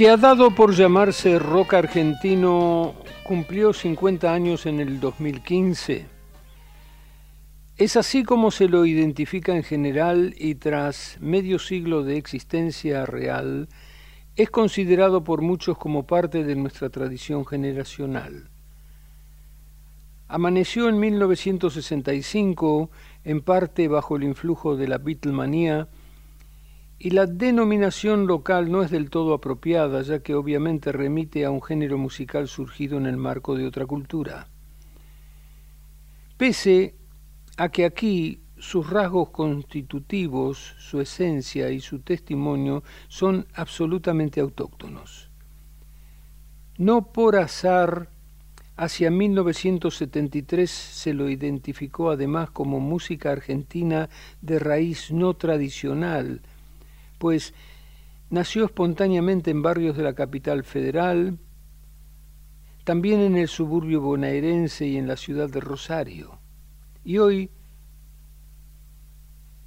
Que ha dado por llamarse rock argentino cumplió 50 años en el 2015. Es así como se lo identifica en general y tras medio siglo de existencia real, es considerado por muchos como parte de nuestra tradición generacional. Amaneció en 1965, en parte bajo el influjo de la Beatlemanía, y la denominación local no es del todo apropiada, ya que obviamente remite a un género musical surgido en el marco de otra cultura. Pese a que aquí sus rasgos constitutivos, su esencia y su testimonio son absolutamente autóctonos. No por azar, hacia 1973 se lo identificó además como música argentina de raíz no tradicional, pues nació espontáneamente en barrios de la capital federal, también en el suburbio bonaerense y en la ciudad de Rosario. Y hoy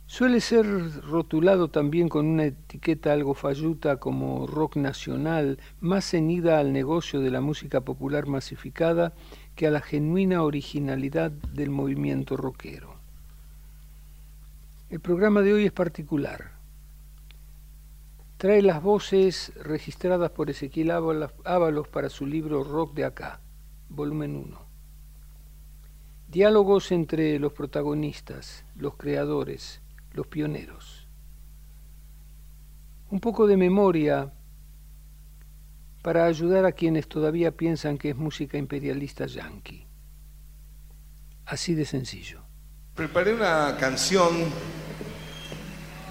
suele ser rotulado también con una etiqueta algo falluta como rock nacional, más ceñida al negocio de la música popular masificada que a la genuina originalidad del movimiento rockero. El programa de hoy es particular trae las voces registradas por Ezequiel Ábalos para su libro Rock de Acá, volumen 1. Diálogos entre los protagonistas, los creadores, los pioneros. Un poco de memoria para ayudar a quienes todavía piensan que es música imperialista yanqui. Así de sencillo. Preparé una canción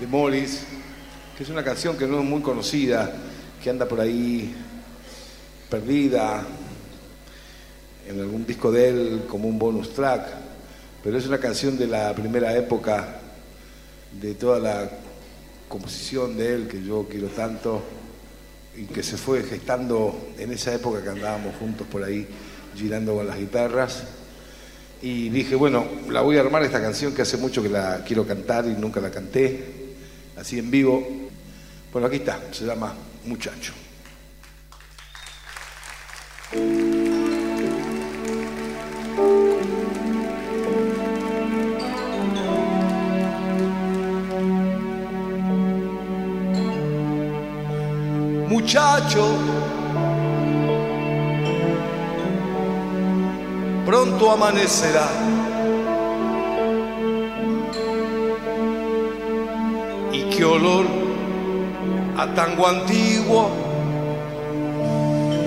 de Morris que es una canción que no es muy conocida, que anda por ahí perdida en algún disco de él como un bonus track, pero es una canción de la primera época de toda la composición de él que yo quiero tanto y que se fue gestando en esa época que andábamos juntos por ahí girando con las guitarras. Y dije, bueno, la voy a armar esta canción que hace mucho que la quiero cantar y nunca la canté, así en vivo, bueno, aquí está, se llama Muchacho. Muchacho, pronto amanecerá. Qué olor a tango antiguo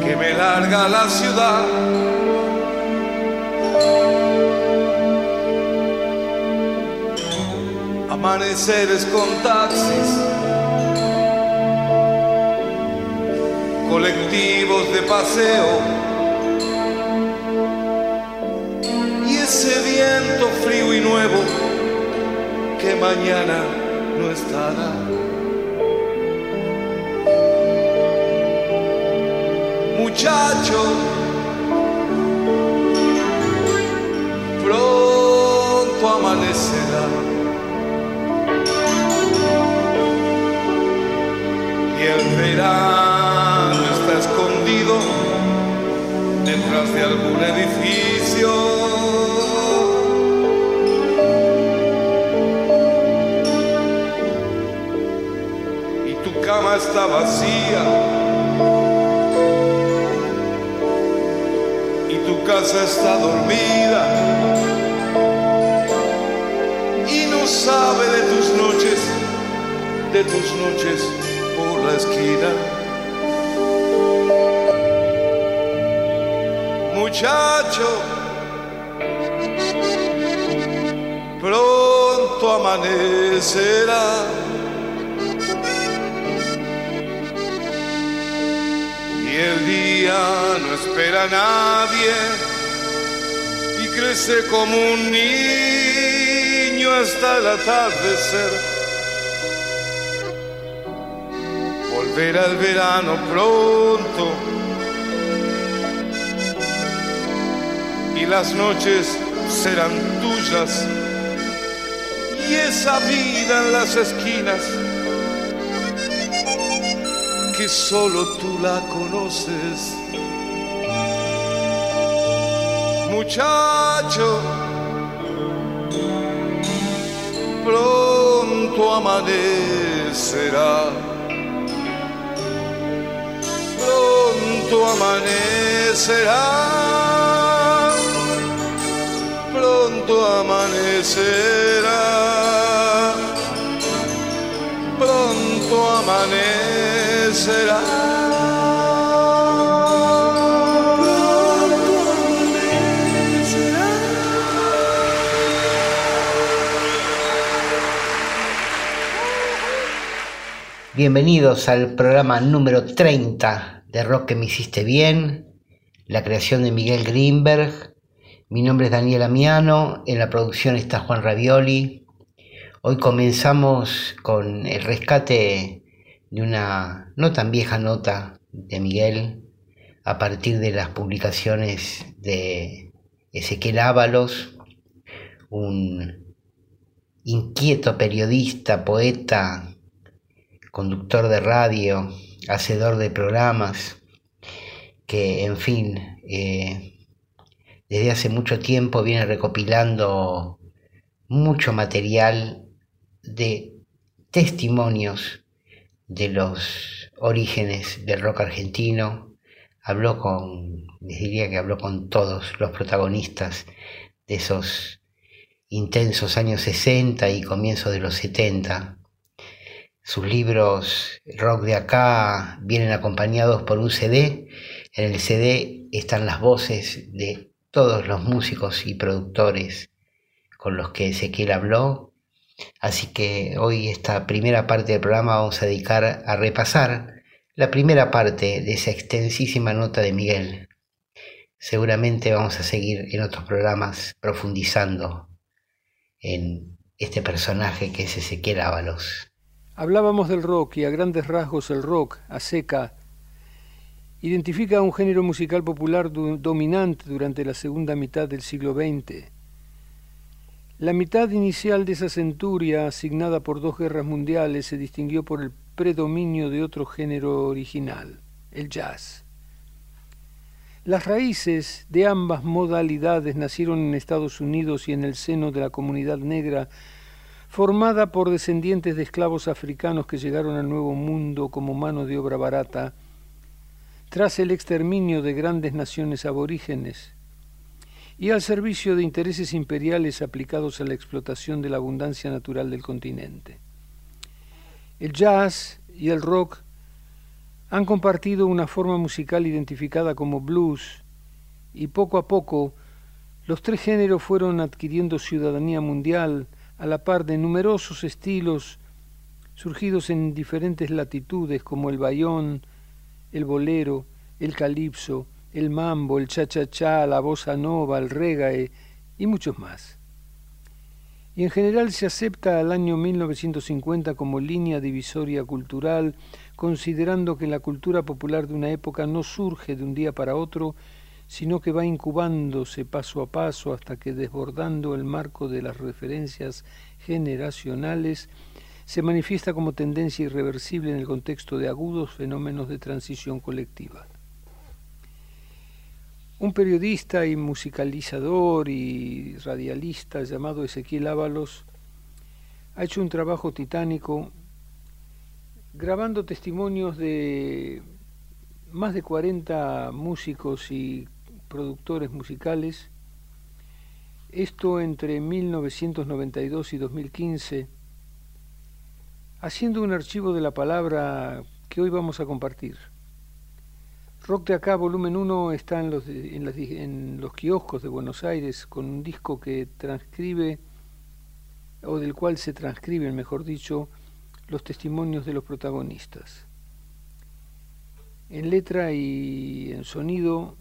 que me larga la ciudad. Amaneceres con taxis, colectivos de paseo y ese viento frío y nuevo que mañana estará. muchacho, pronto amanecerá. Y el verano está escondido detrás de algún edificio. Está vacía casa está dormida y no sabe de tus noches, de tus noches por la esquina. Muchacho, pronto amanecerá. No espera a nadie y crece como un niño hasta el atardecer. Volverá el verano pronto y las noches serán tuyas y esa vida en las esquinas que solo tú la conoces. Muchacho, pronto amanecerá. Pronto amanecerá. Pronto amanecerá. Pronto amanecerá. Bienvenidos al programa número 30 de Rock que me hiciste bien, la creación de Miguel Greenberg. Mi nombre es Daniel Amiano, en la producción está Juan Ravioli. Hoy comenzamos con el rescate de una no tan vieja nota de Miguel a partir de las publicaciones de Ezequiel Ábalos, un inquieto periodista, poeta, conductor de radio, hacedor de programas, que en fin, eh, desde hace mucho tiempo viene recopilando mucho material de testimonios de los orígenes del rock argentino. Habló con, les diría que habló con todos los protagonistas de esos intensos años 60 y comienzos de los 70 sus libros rock de acá vienen acompañados por un CD. En el CD están las voces de todos los músicos y productores con los que Ezequiel habló. Así que hoy esta primera parte del programa vamos a dedicar a repasar la primera parte de esa extensísima nota de Miguel. Seguramente vamos a seguir en otros programas profundizando en este personaje que es Ezequiel Ábalos. Hablábamos del rock y a grandes rasgos el rock, a seca, identifica un género musical popular dominante durante la segunda mitad del siglo XX. La mitad inicial de esa centuria, asignada por dos guerras mundiales, se distinguió por el predominio de otro género original, el jazz. Las raíces de ambas modalidades nacieron en Estados Unidos y en el seno de la comunidad negra formada por descendientes de esclavos africanos que llegaron al Nuevo Mundo como mano de obra barata, tras el exterminio de grandes naciones aborígenes, y al servicio de intereses imperiales aplicados a la explotación de la abundancia natural del continente. El jazz y el rock han compartido una forma musical identificada como blues, y poco a poco los tres géneros fueron adquiriendo ciudadanía mundial, a la par de numerosos estilos surgidos en diferentes latitudes como el bayón, el bolero, el calipso, el mambo, el cha-cha-cha, la bossa nova, el reggae y muchos más. Y en general se acepta al año 1950 como línea divisoria cultural, considerando que la cultura popular de una época no surge de un día para otro, sino que va incubándose paso a paso hasta que desbordando el marco de las referencias generacionales, se manifiesta como tendencia irreversible en el contexto de agudos fenómenos de transición colectiva. Un periodista y musicalizador y radialista llamado Ezequiel Ábalos ha hecho un trabajo titánico grabando testimonios de más de 40 músicos y productores musicales, esto entre 1992 y 2015, haciendo un archivo de la palabra que hoy vamos a compartir. Rock de acá, volumen 1, está en los, en, en los kioscos de Buenos Aires con un disco que transcribe, o del cual se transcriben, mejor dicho, los testimonios de los protagonistas. En letra y en sonido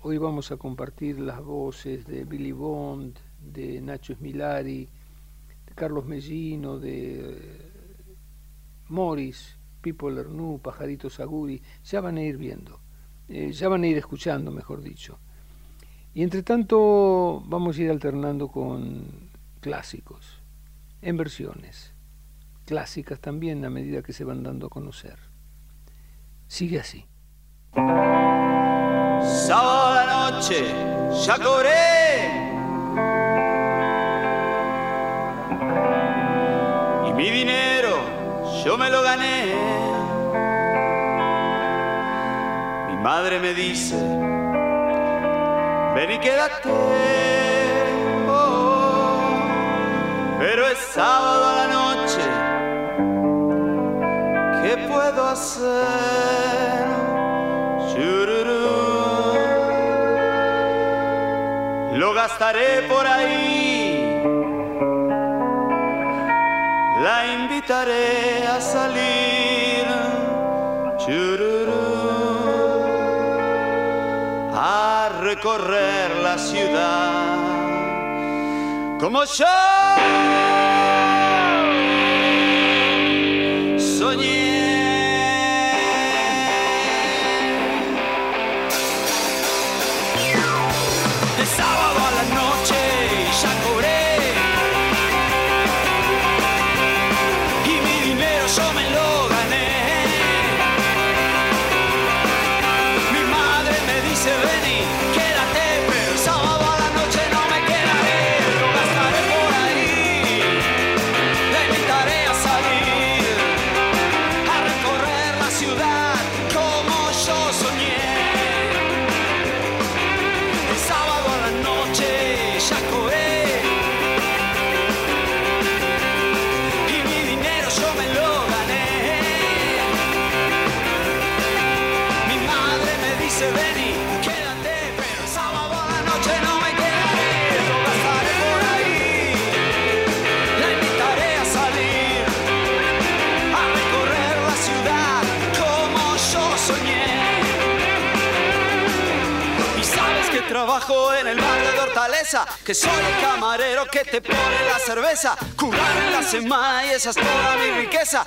Hoy vamos a compartir las voces de Billy Bond, de Nacho Smilari, de Carlos Mellino, de eh, Morris, Pipo Lernu, Pajarito Saguri. Ya van a ir viendo, eh, ya van a ir escuchando, mejor dicho. Y entre tanto vamos a ir alternando con clásicos, en versiones, clásicas también a medida que se van dando a conocer. sigue así. Sábado la noche, ya cobré. Y mi dinero, yo me lo gané. Madre me dice, ven y quédate. Oh, pero es sábado a la noche, ¿qué puedo hacer? Lo gastaré por ahí. La invitaré a salir. Recorrer la ciudad. Como yo. Que soy el camarero que te pone la cerveza, curar en la semana y esa es toda mi riqueza.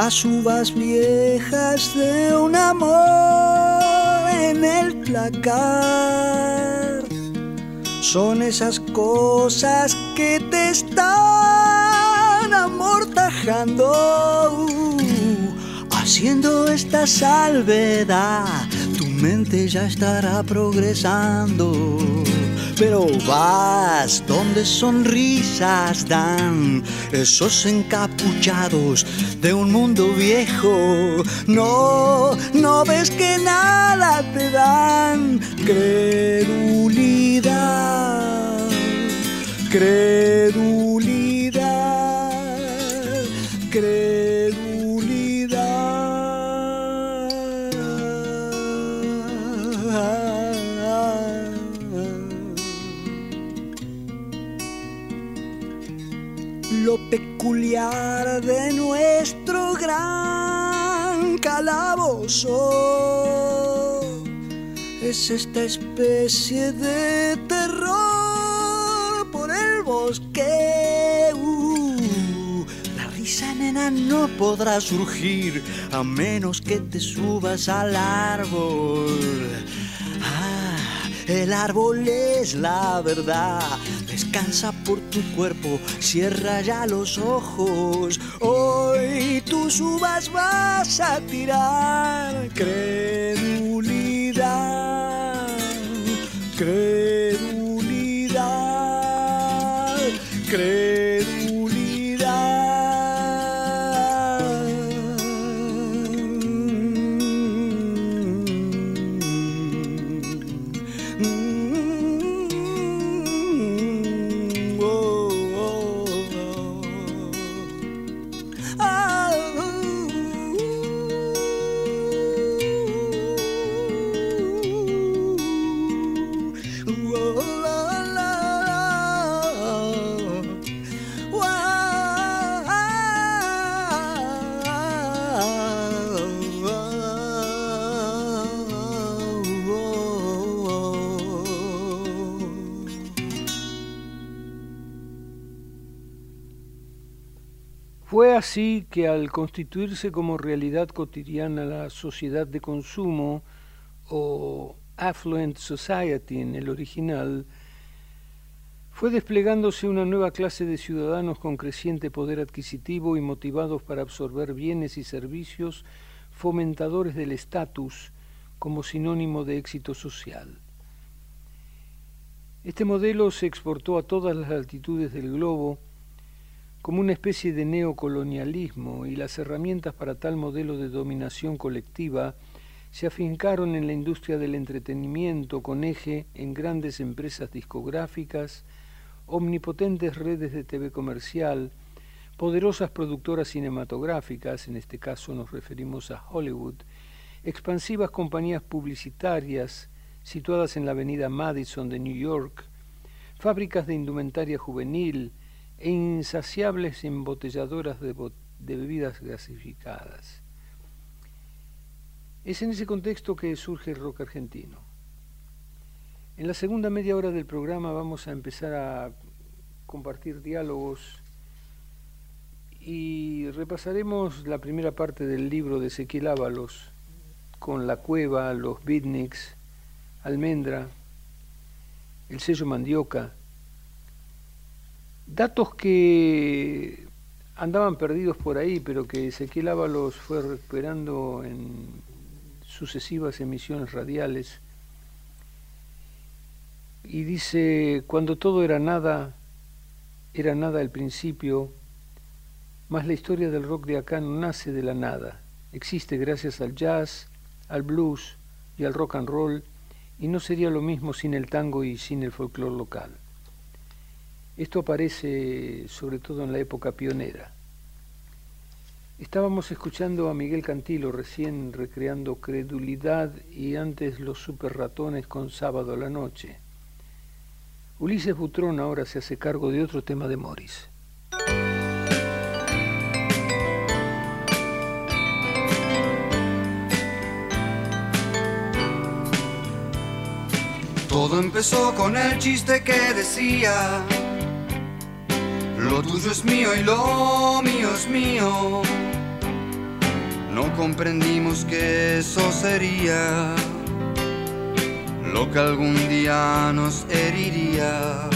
Las uvas viejas de un amor en el placar son esas cosas que te están amortajando. Haciendo esta salvedad, tu mente ya estará progresando. Pero vas donde sonrisas dan esos encapuchados de un mundo viejo. No, no ves que nada te dan credulidad, credulidad, credulidad. De nuestro gran calabozo es esta especie de terror por el bosque. Uh, la risa nena no podrá surgir a menos que te subas al árbol. Ah, el árbol es la verdad. Descansa por tu cuerpo, cierra ya los ojos. Hoy tú subas vas a tirar credulidad. Credulidad. Así que al constituirse como realidad cotidiana la sociedad de consumo o affluent society en el original, fue desplegándose una nueva clase de ciudadanos con creciente poder adquisitivo y motivados para absorber bienes y servicios fomentadores del estatus como sinónimo de éxito social. Este modelo se exportó a todas las altitudes del globo como una especie de neocolonialismo y las herramientas para tal modelo de dominación colectiva se afincaron en la industria del entretenimiento con eje en grandes empresas discográficas, omnipotentes redes de TV comercial, poderosas productoras cinematográficas, en este caso nos referimos a Hollywood, expansivas compañías publicitarias situadas en la avenida Madison de New York, fábricas de indumentaria juvenil e insaciables embotelladoras de, de bebidas gasificadas. Es en ese contexto que surge el rock argentino. En la segunda media hora del programa vamos a empezar a compartir diálogos y repasaremos la primera parte del libro de Ezequiel Ábalos con La Cueva, los beatniks, Almendra, el sello Mandioca, datos que andaban perdidos por ahí, pero que Ezequiel Ábalos fue recuperando en sucesivas emisiones radiales. Y dice, cuando todo era nada, era nada al principio, más la historia del rock de acá no nace de la nada, existe gracias al jazz, al blues y al rock and roll, y no sería lo mismo sin el tango y sin el folclore local. Esto aparece sobre todo en la época pionera. Estábamos escuchando a Miguel Cantilo recién recreando Credulidad y antes Los Super Ratones con Sábado a la Noche. Ulises Butrón ahora se hace cargo de otro tema de Morris. Todo empezó con el chiste que decía, lo tuyo es mío y lo mío es mío. No comprendimos que eso sería lo que algún día nos heriría.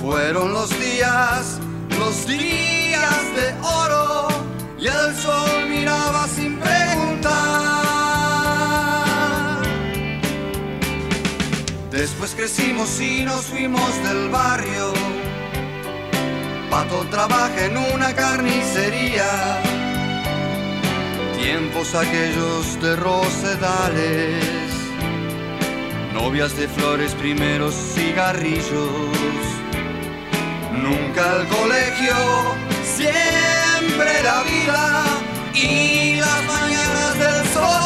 Fueron los días, los días de oro y el sol miraba sin preguntar. Después crecimos y nos fuimos del barrio. Pato trabaja en una carnicería. Tiempos aquellos de rosedales. Novias de flores, primeros cigarrillos. Nunca el colegio, siempre la vida y las mañanas del sol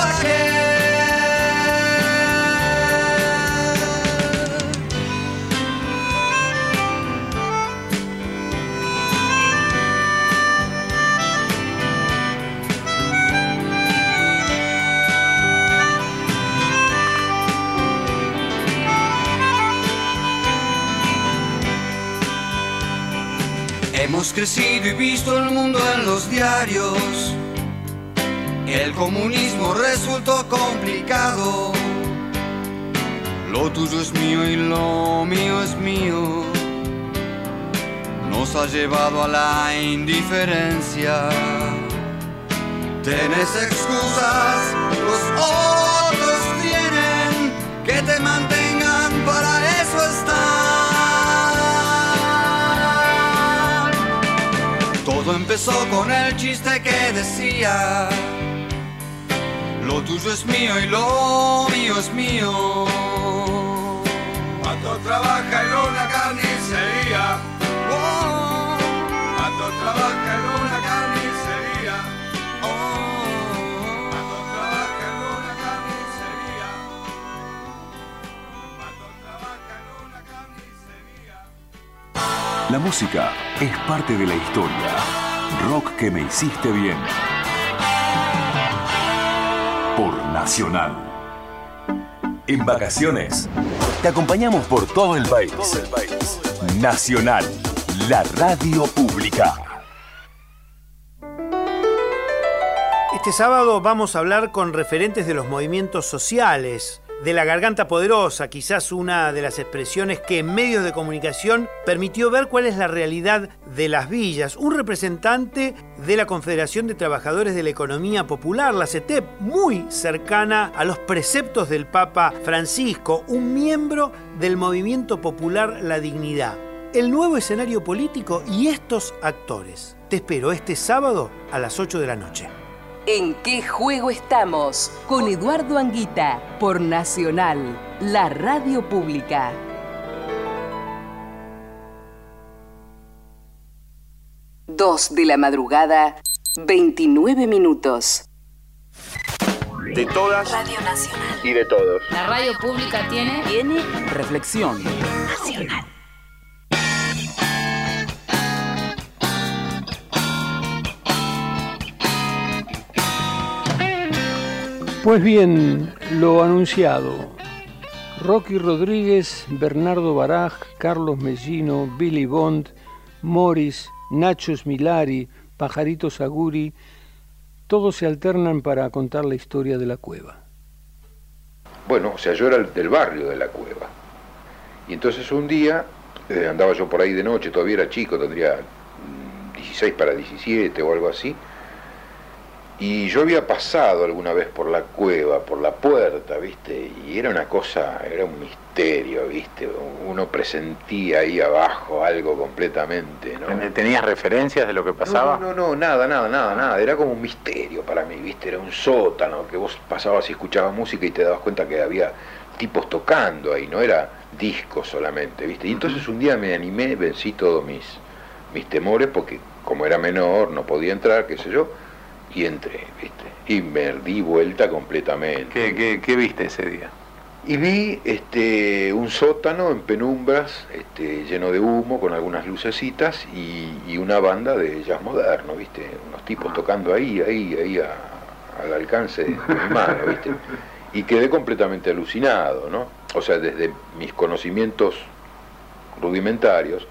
Hemos crecido y visto el mundo en los diarios. El comunismo resultó complicado. Lo tuyo es mío y lo mío es mío. Nos ha llevado a la indiferencia. Tienes excusas, los otros tienen que te mantengan, empezó con el chiste que decía. Lo tuyo es mío y lo mío es mío. Pato trabaja en una carnicería. Oh, trabaja en una carnicería. oh. Pato trabaja en una carnicería. Pato trabaja en una carnicería. La música es parte de la historia. Rock que me hiciste bien. Por Nacional. En vacaciones, te acompañamos por todo el país. Nacional, la radio pública. Este sábado vamos a hablar con referentes de los movimientos sociales, de la garganta poderosa, quizás una de las expresiones que en medios de comunicación permitió ver cuál es la realidad de las villas. Un representante de la Confederación de Trabajadores de la Economía Popular, la CETEP, muy cercana a los preceptos del Papa Francisco, un miembro del movimiento popular La Dignidad. El nuevo escenario político y estos actores. Te espero este sábado a las 8 de la noche. ¿En qué juego estamos? Con Eduardo Anguita, por Nacional, la radio pública. Dos de la madrugada, 29 minutos. De todas Radio Nacional. y de todos. La radio pública tiene Tiene reflexión. Nacional. Pues bien, lo anunciado. Rocky Rodríguez, Bernardo Baraj, Carlos Mellino, Billy Bond, Morris, Nacho Smilari, Pajarito Saguri, todos se alternan para contar la historia de la cueva. Bueno, o sea, yo era el del barrio de la cueva. Y entonces un día, eh, andaba yo por ahí de noche, todavía era chico, tendría mm, 16 para 17 o algo así. Y yo había pasado alguna vez por la cueva, por la puerta, ¿viste? Y era una cosa, era un misterio, ¿viste? Uno presentía ahí abajo algo completamente, ¿no? ¿Tenías referencias de lo que pasaba? No, no, no, nada, nada, nada, nada. Era como un misterio para mí, ¿viste? Era un sótano que vos pasabas y escuchabas música y te dabas cuenta que había tipos tocando ahí, no era disco solamente, ¿viste? Y entonces un día me animé, vencí todos mis, mis temores porque como era menor, no podía entrar, qué sé yo, y entré, ¿viste? Y me di vuelta completamente. ¿Qué, qué, qué viste ese día? Y vi este, un sótano en penumbras, este, lleno de humo, con algunas lucecitas y, y una banda de jazz moderno, ¿viste? Unos tipos tocando ahí, ahí, ahí, a- al alcance de mi mano, ¿viste? Y quedé completamente alucinado, ¿no? O sea, desde mis conocimientos rudimentarios,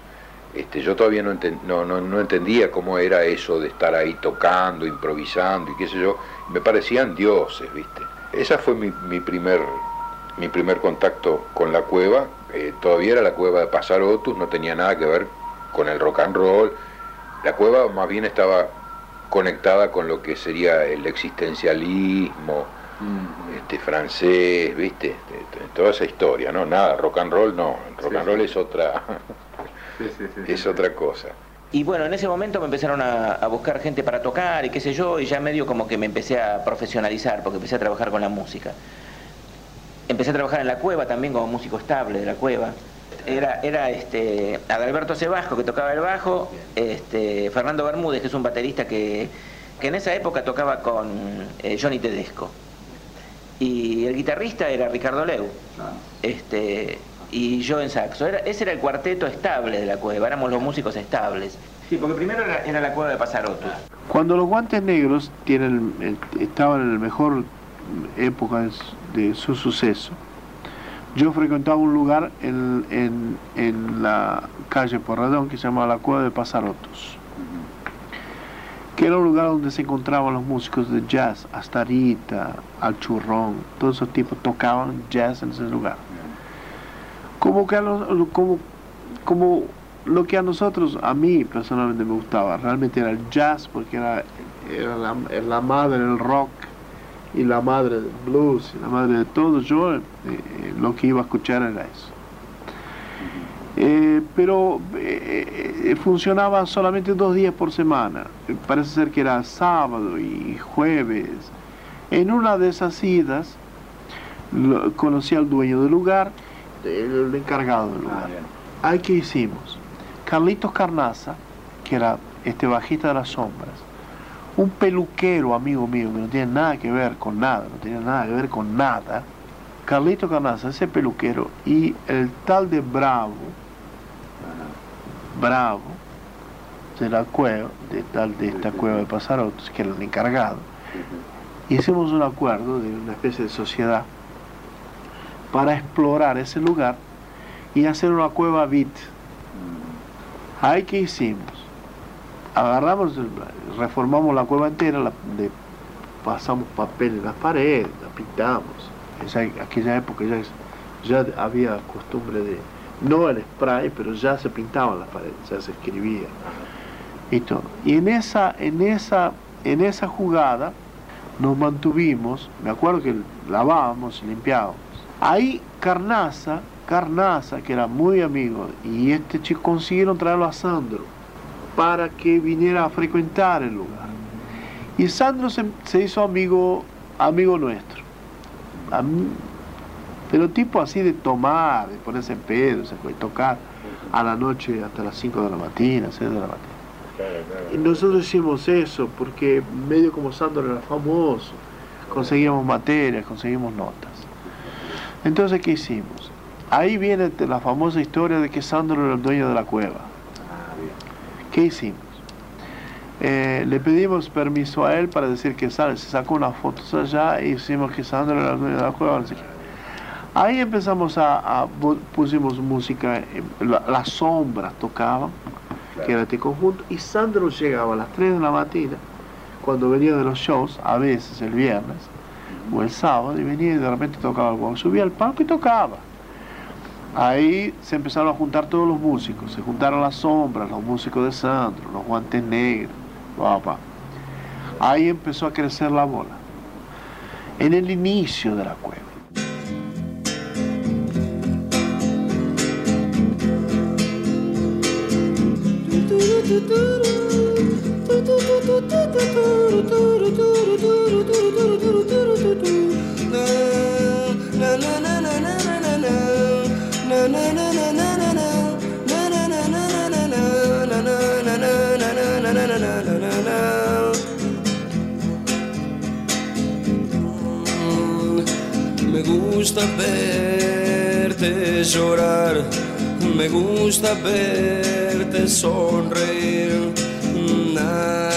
este, yo todavía no, enten- no, no, no entendía cómo era eso de estar ahí tocando, improvisando y qué sé yo. Me parecían dioses, ¿viste? Esa fue mi, mi primer mi primer contacto con la cueva, eh, todavía era la cueva de Pasarotus, no tenía nada que ver con el rock and roll. La cueva más bien estaba conectada con lo que sería el existencialismo este, francés, ¿viste? Este, Toda esa historia, ¿no? Nada, rock and roll no, rock and roll es otra, es otra cosa. Y bueno, en ese momento me empezaron a, a buscar gente para tocar y qué sé yo, y ya medio como que me empecé a profesionalizar, porque empecé a trabajar con la música. Empecé a trabajar en la cueva también como músico estable de la cueva. Era, era este, Adalberto Sebasco que tocaba el bajo, este, Fernando Bermúdez, que es un baterista que, que en esa época tocaba con eh, Johnny Tedesco. Y el guitarrista era Ricardo Leu. Este, y yo en saxo. Era, ese era el cuarteto estable de la cueva, éramos los músicos estables. Sí, porque primero era, era la cueva de Pasaroto. Cuando los guantes negros tienen, estaban en la mejor época de su- de su suceso, yo frecuentaba un lugar en, en, en la calle Porredón que se llamaba la Cueva de Pasarotos, que era un lugar donde se encontraban los músicos de jazz, Astarita, Al Churrón, todos esos tipos tocaban jazz en ese lugar. Como que a los- como, como lo que a nosotros, a mí personalmente me gustaba, realmente era el jazz porque era, era la, madre del rock y la madre del blues y la madre de todo. Yo eh, eh, lo que iba a escuchar era eso. Eh, pero eh, funcionaba solamente dos días por semana. Parece ser que era sábado y jueves. En una de esas idas lo- conocí al dueño del lugar, el, el encargado del lugar. Ahí que hicimos. Carlitos Carnaza, que era este bajista de las sombras, un peluquero amigo mío que no tiene nada que ver con nada, no tiene nada que ver con nada. Carlito Carnaza, ese peluquero, y el tal de Bravo, Bravo, de la cueva, de tal de esta cueva de Pasarotos, que era el encargado, hicimos un acuerdo de una especie de sociedad para explorar ese lugar y hacer una cueva bit. Ahí que hicimos, agarramos, reformamos la cueva entera, pasamos papel en las paredes, la pintamos. Esa, aquella época ya, ya había costumbre de, no el spray, pero ya se pintaban las paredes, ya se escribía. Y, todo. y en esa, en esa, en esa jugada nos mantuvimos, me acuerdo que lavábamos y limpiábamos. Ahí Carnaza, Carnaza, que era muy amigo, y este chico consiguieron traerlo a Sandro para que viniera a frecuentar el lugar. Y Sandro se, se hizo amigo, amigo nuestro. Am- pero tipo así de tomar, de ponerse en pedo, se fue tocar a la noche hasta las 5 de la mañana, 6 de la mañana. Y nosotros hicimos eso porque medio como Sandro era famoso, conseguíamos materias, conseguimos notas. Entonces, ¿qué hicimos? Ahí viene la famosa historia de que Sandro era el dueño de la cueva. ¿Qué hicimos? Eh, le pedimos permiso a él para decir que sale, se sacó unas fotos allá y hicimos que Sandro era el dueño de la cueva. Ahí empezamos a, pusimos música, la- las sombras tocaban, que era este conjunto, y Sandro llegaba a las 3 de la mañana, cuando venía de los shows, a veces el viernes o el sábado, y venía y de repente tocaba algo, subía al palco y tocaba. Ahí se empezaron a juntar todos los músicos, se juntaron las sombras, los músicos de Sandro, los guantes negros, papá. Ahí empezó a crecer la bola. En el inicio de la cueva. Gusta verte llorar, me gusta verte sonreír. Natural.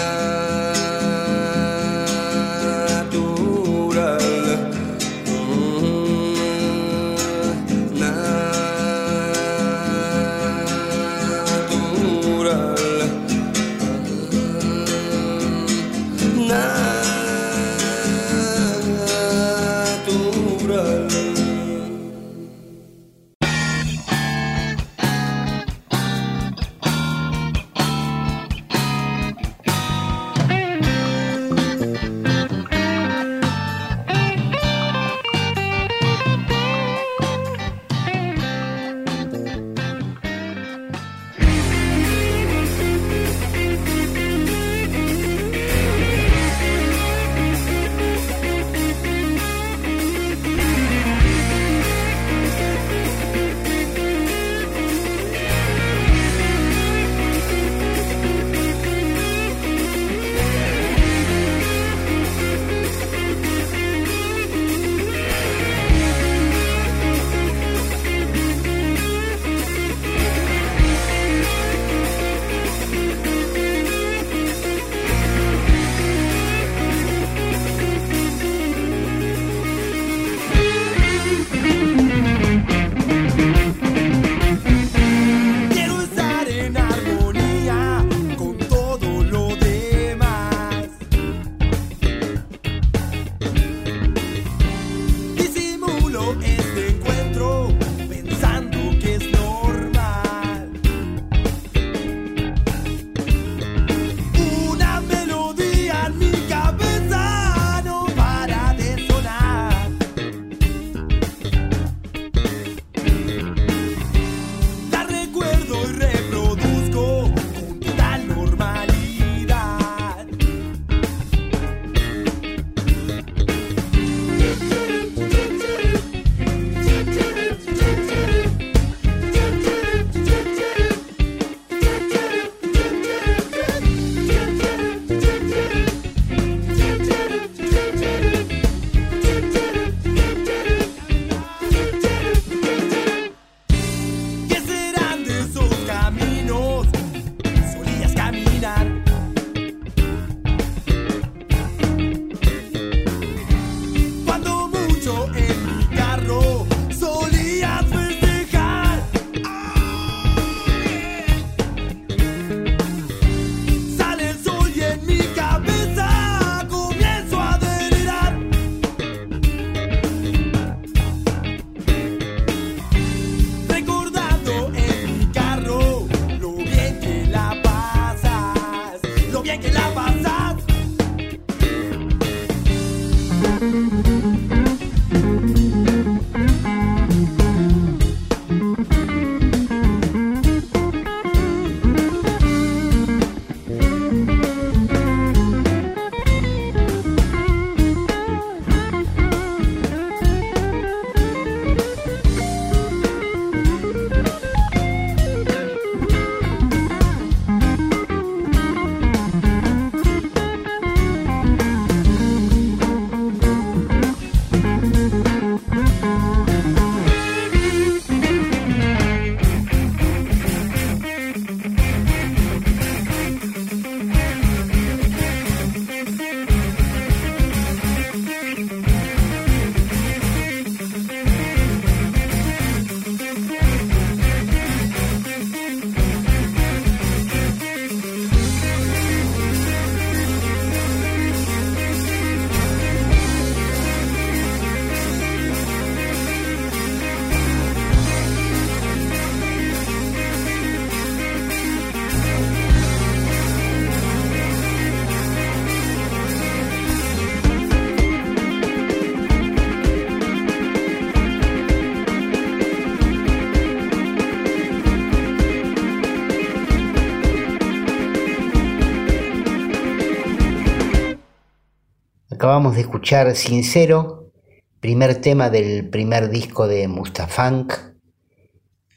Acabamos de escuchar Sincero, primer tema del primer disco de Mustafunk,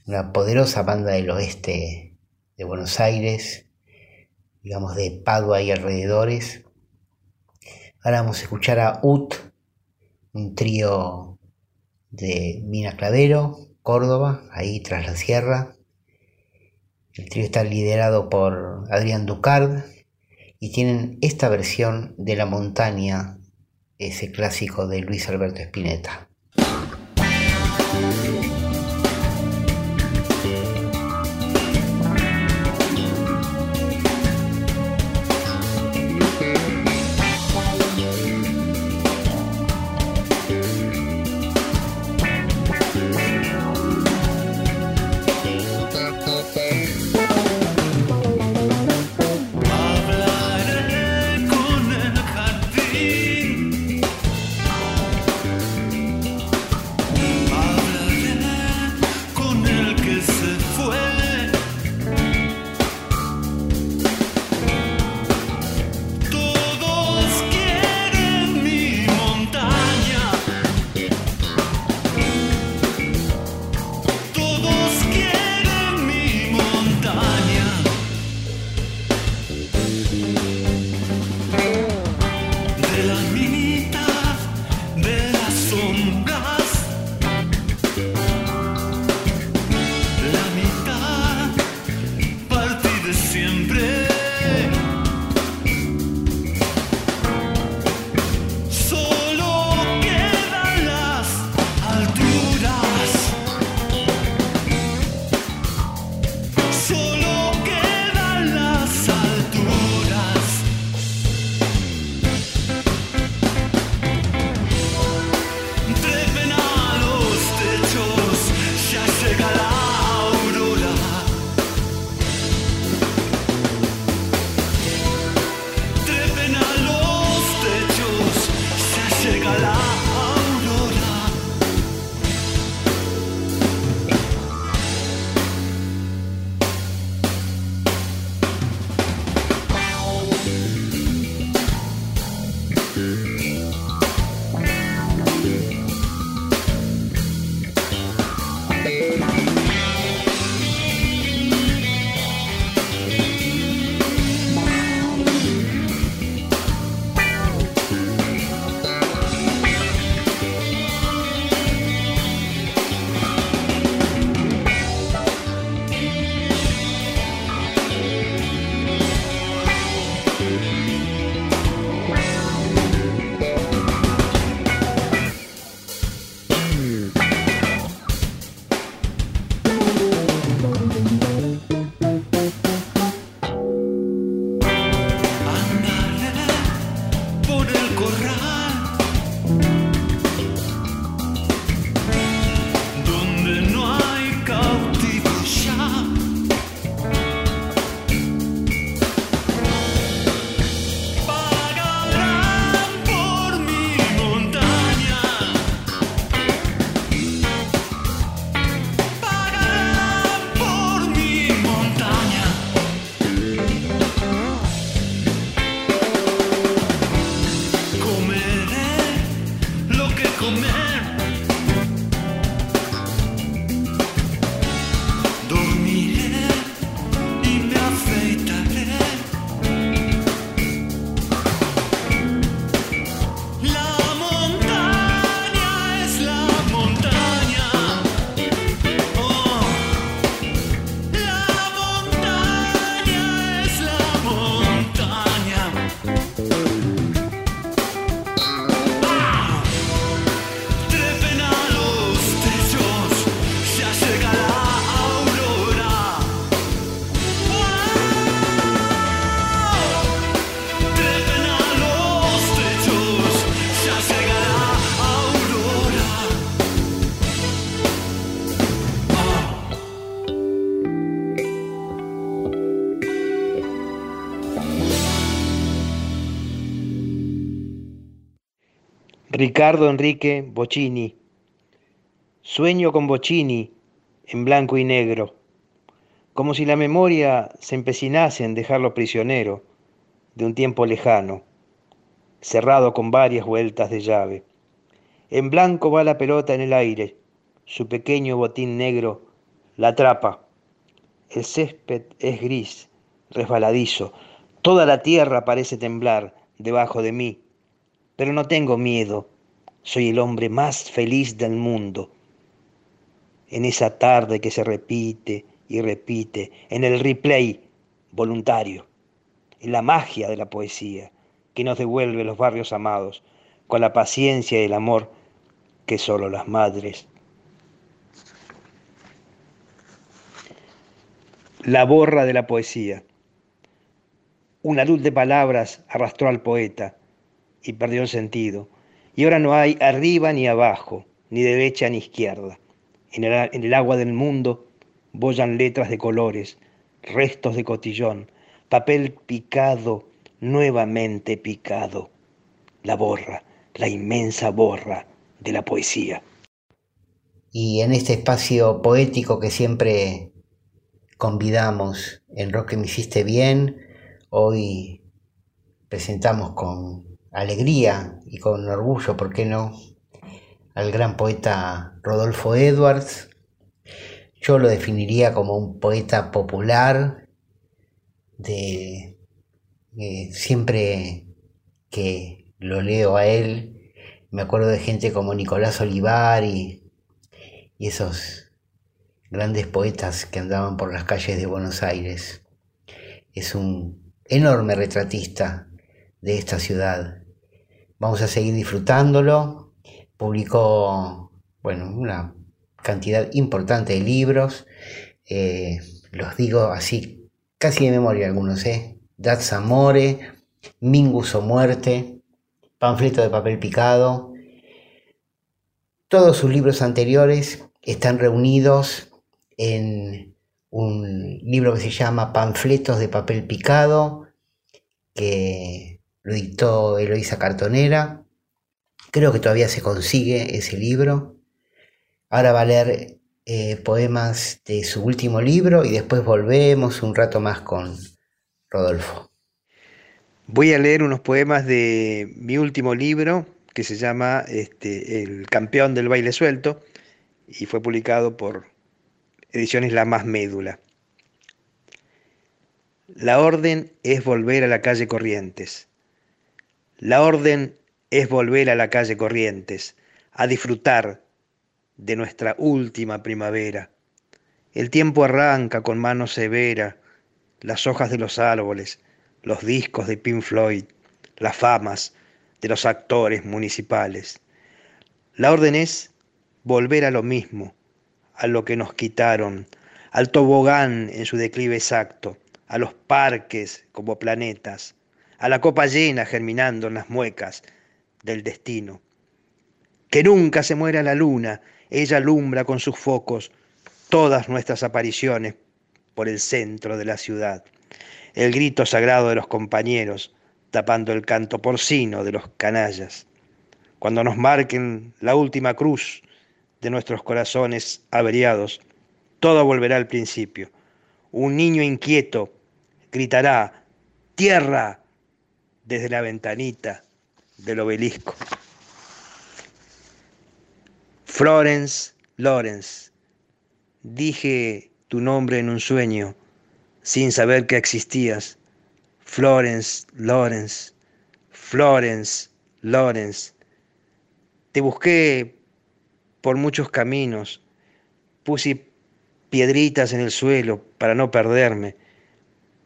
una poderosa banda del oeste de Buenos Aires, digamos de Padua y alrededores. Ahora vamos a escuchar a UT, un trío de Mina Clavero, Córdoba, ahí tras la sierra. El trío está liderado por Adrián Ducard y tienen esta versión de La montaña ese clásico de Luis Alberto Spinetta. Ricardo Enrique Bocini. Sueño con Bocini en blanco y negro, como si la memoria se empecinase en dejarlo prisionero de un tiempo lejano, cerrado con varias vueltas de llave. En blanco va la pelota en el aire, su pequeño botín negro la atrapa. El césped es gris, resbaladizo, toda la tierra parece temblar debajo de mí pero no tengo miedo, soy el hombre más feliz del mundo. En esa tarde que se repite y repite, en el replay voluntario, en la magia de la poesía que nos devuelve los barrios amados, con la paciencia y el amor que solo las madres. La borra de la poesía. Una luz de palabras arrastró al poeta y perdió el sentido. Y ahora no hay arriba ni abajo, ni derecha ni izquierda. En el, en el agua del mundo bollan letras de colores, restos de cotillón, papel picado, nuevamente picado. La borra, la inmensa borra de la poesía. Y en este espacio poético que siempre convidamos en Rock que me hiciste bien, hoy presentamos con alegría y con orgullo, ¿por qué no?, al gran poeta Rodolfo Edwards. Yo lo definiría como un poeta popular, de eh, siempre que lo leo a él, me acuerdo de gente como Nicolás Olivar y, y esos grandes poetas que andaban por las calles de Buenos Aires. Es un enorme retratista de esta ciudad. Vamos a seguir disfrutándolo. Publicó, bueno, una cantidad importante de libros. Eh, los digo así, casi de memoria algunos, ¿eh? That's Amore, Mingus o Muerte, Panfleto de papel picado. Todos sus libros anteriores están reunidos en un libro que se llama Panfletos de papel picado, que lo dictó Eloísa Cartonera. Creo que todavía se consigue ese libro. Ahora va a leer eh, poemas de su último libro y después volvemos un rato más con Rodolfo. Voy a leer unos poemas de mi último libro que se llama este, El campeón del baile suelto y fue publicado por Ediciones La Más Médula. La orden es volver a la calle Corrientes. La orden es volver a la calle Corrientes, a disfrutar de nuestra última primavera. El tiempo arranca con mano severa las hojas de los árboles, los discos de Pink Floyd, las famas de los actores municipales. La orden es volver a lo mismo, a lo que nos quitaron, al tobogán en su declive exacto, a los parques como planetas, a la copa llena germinando en las muecas del destino. Que nunca se muera la luna, ella alumbra con sus focos todas nuestras apariciones por el centro de la ciudad. El grito sagrado de los compañeros, tapando el canto porcino de los canallas. Cuando nos marquen la última cruz de nuestros corazones averiados, todo volverá al principio. Un niño inquieto gritará, tierra, desde la ventanita del obelisco. Florence Lawrence, dije tu nombre en un sueño, sin saber que existías. Florence Lawrence, Florence Lawrence. Te busqué por muchos caminos, puse piedritas en el suelo para no perderme,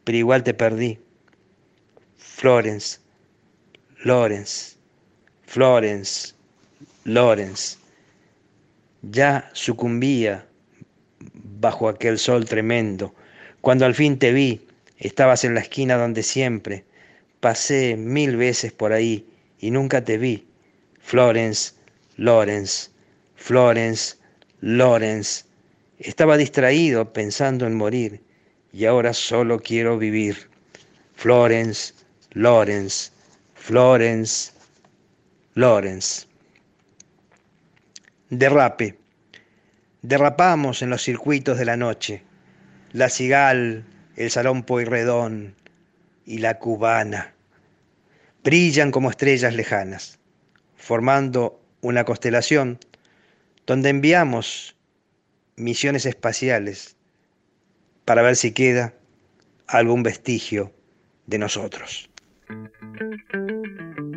pero igual te perdí. Florence, Lawrence, Florence, Lawrence. Ya sucumbía bajo aquel sol tremendo. Cuando al fin te vi, estabas en la esquina donde siempre. Pasé mil veces por ahí y nunca te vi. Florence, Lawrence, Florence, Lawrence. Estaba distraído pensando en morir y ahora solo quiero vivir. Florence, Lawrence, Florence, Lawrence. Derrape. Derrapamos en los circuitos de la noche. La Cigal, el Salón Poirredón y la Cubana brillan como estrellas lejanas, formando una constelación donde enviamos misiones espaciales para ver si queda algún vestigio de nosotros. Thank you.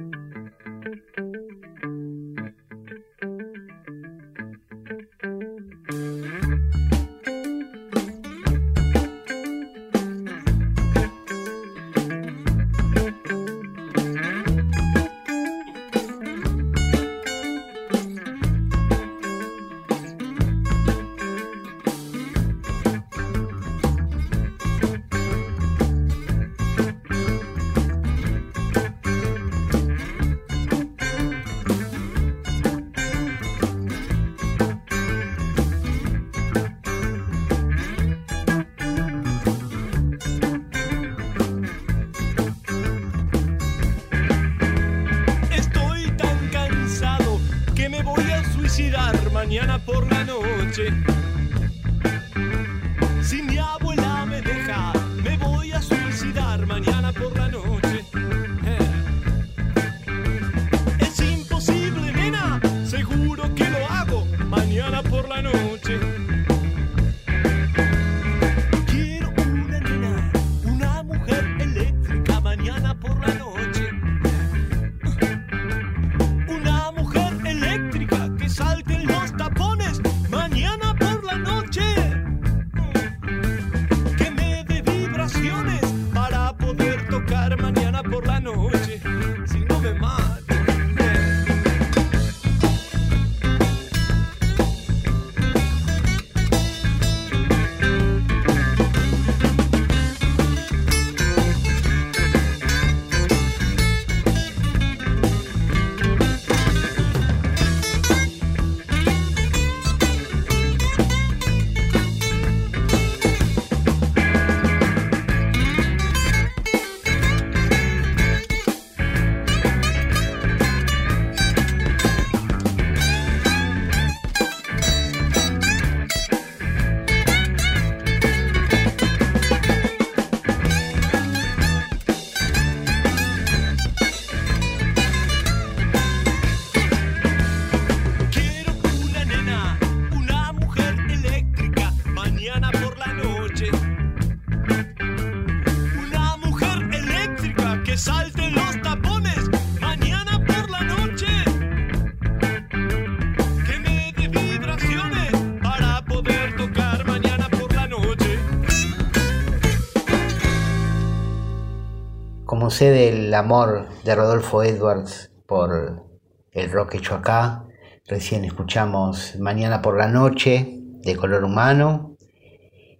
sucede el amor de Rodolfo Edwards por el rock hecho acá. Recién escuchamos Mañana por la Noche de Color Humano.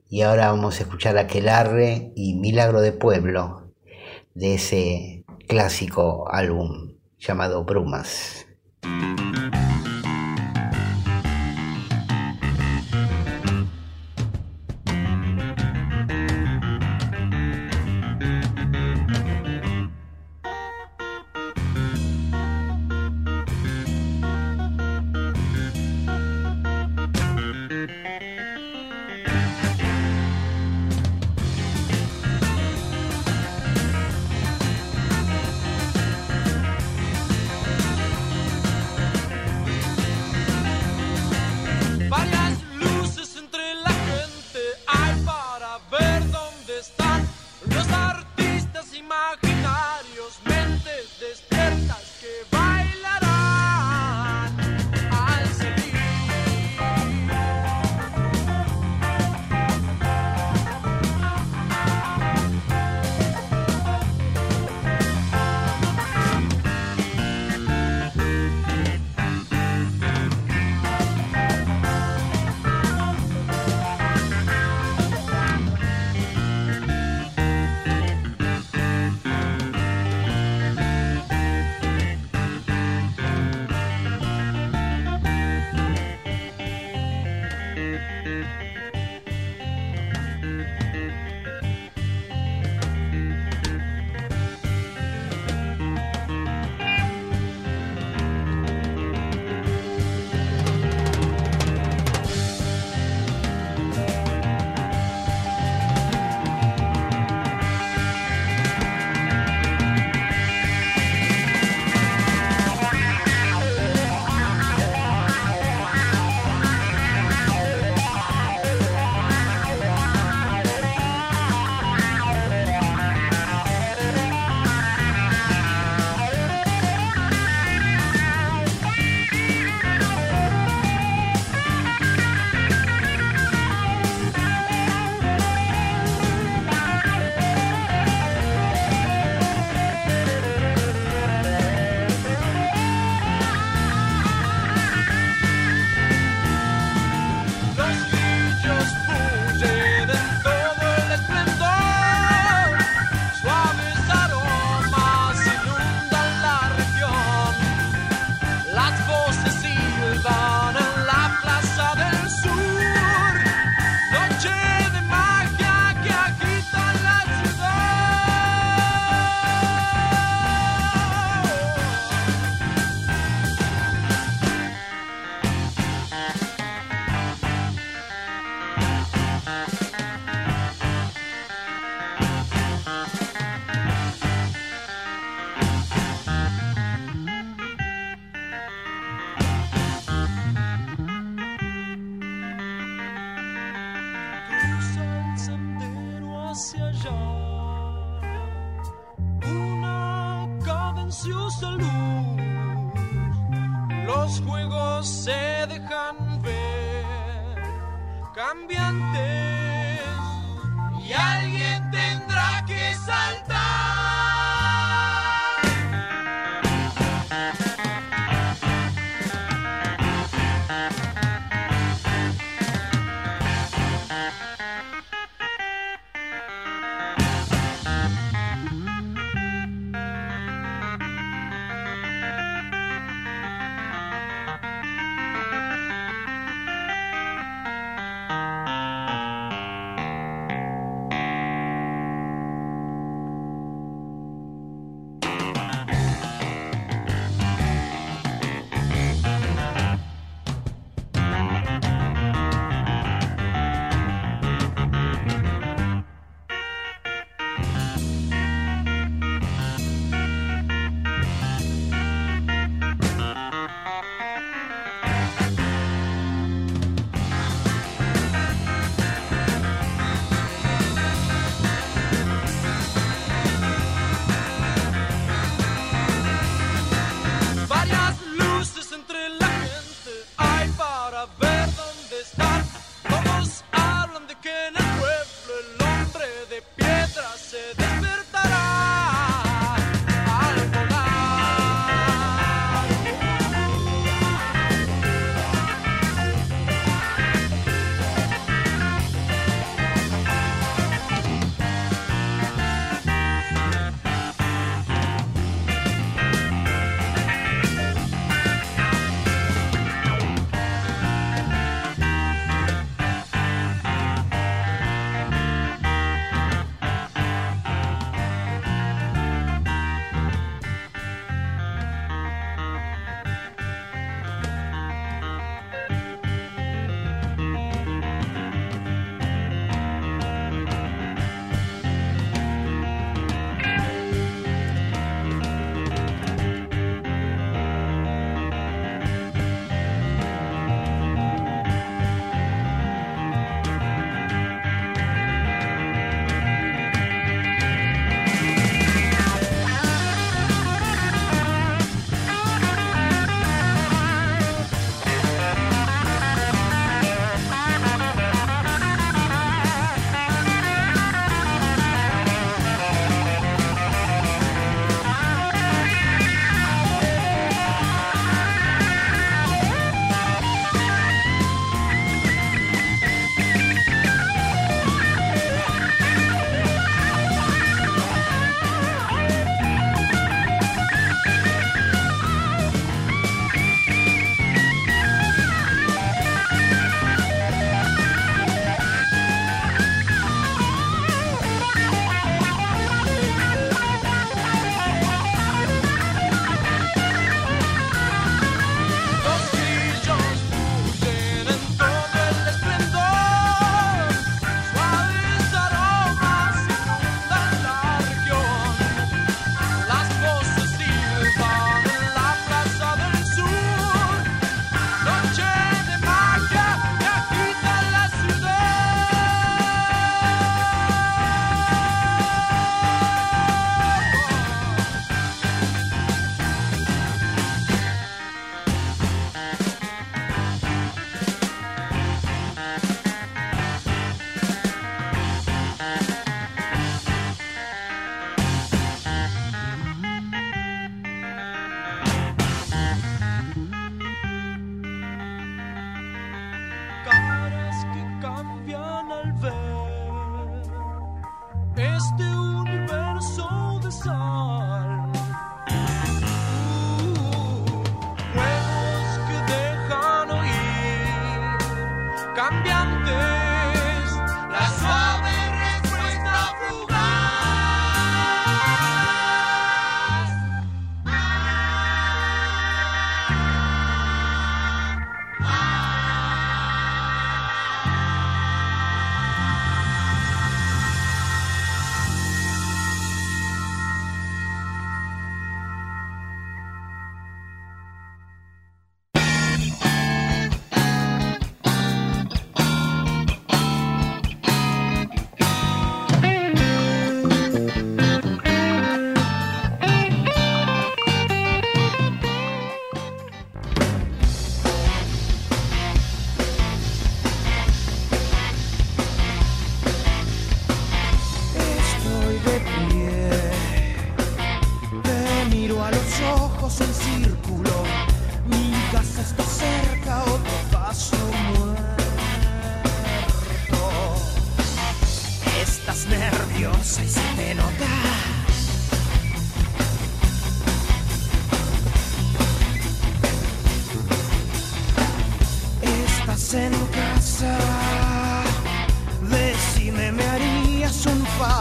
Y ahora vamos a escuchar Aquelarre y Milagro de Pueblo de ese clásico álbum llamado Brumas.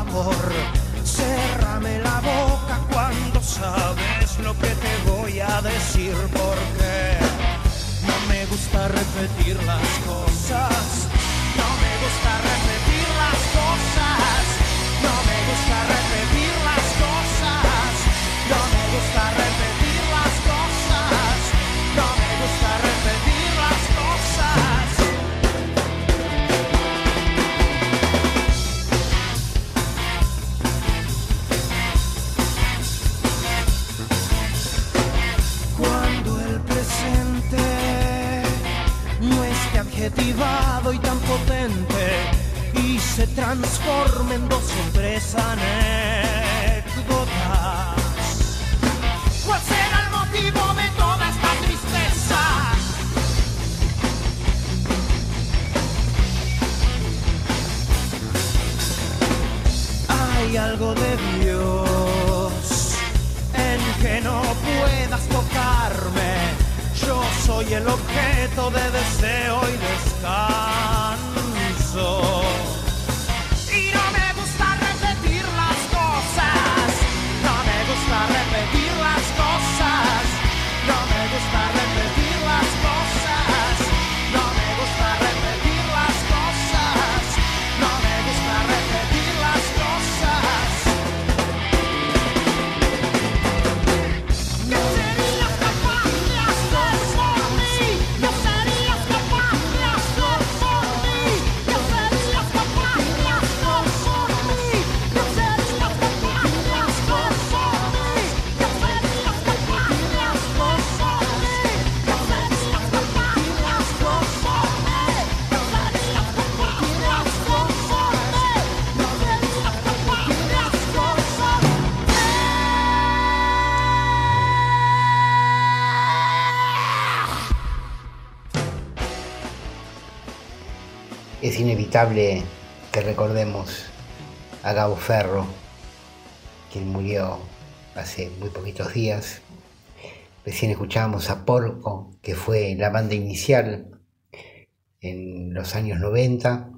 Favor. Cérrame la boca cuando sabes lo que te voy a decir, porque no me gusta repetir las cosas. No me gusta repetir y se transforme en dos o tres anécdotas. ¿Cuál será el motivo de toda esta tristeza? Hay algo de Dios en que no puedas tocarme. Yo soy el objeto de deseo y descanso. Que recordemos a Gabo Ferro, quien murió hace muy poquitos días. Recién escuchábamos a Porco, que fue la banda inicial en los años 90.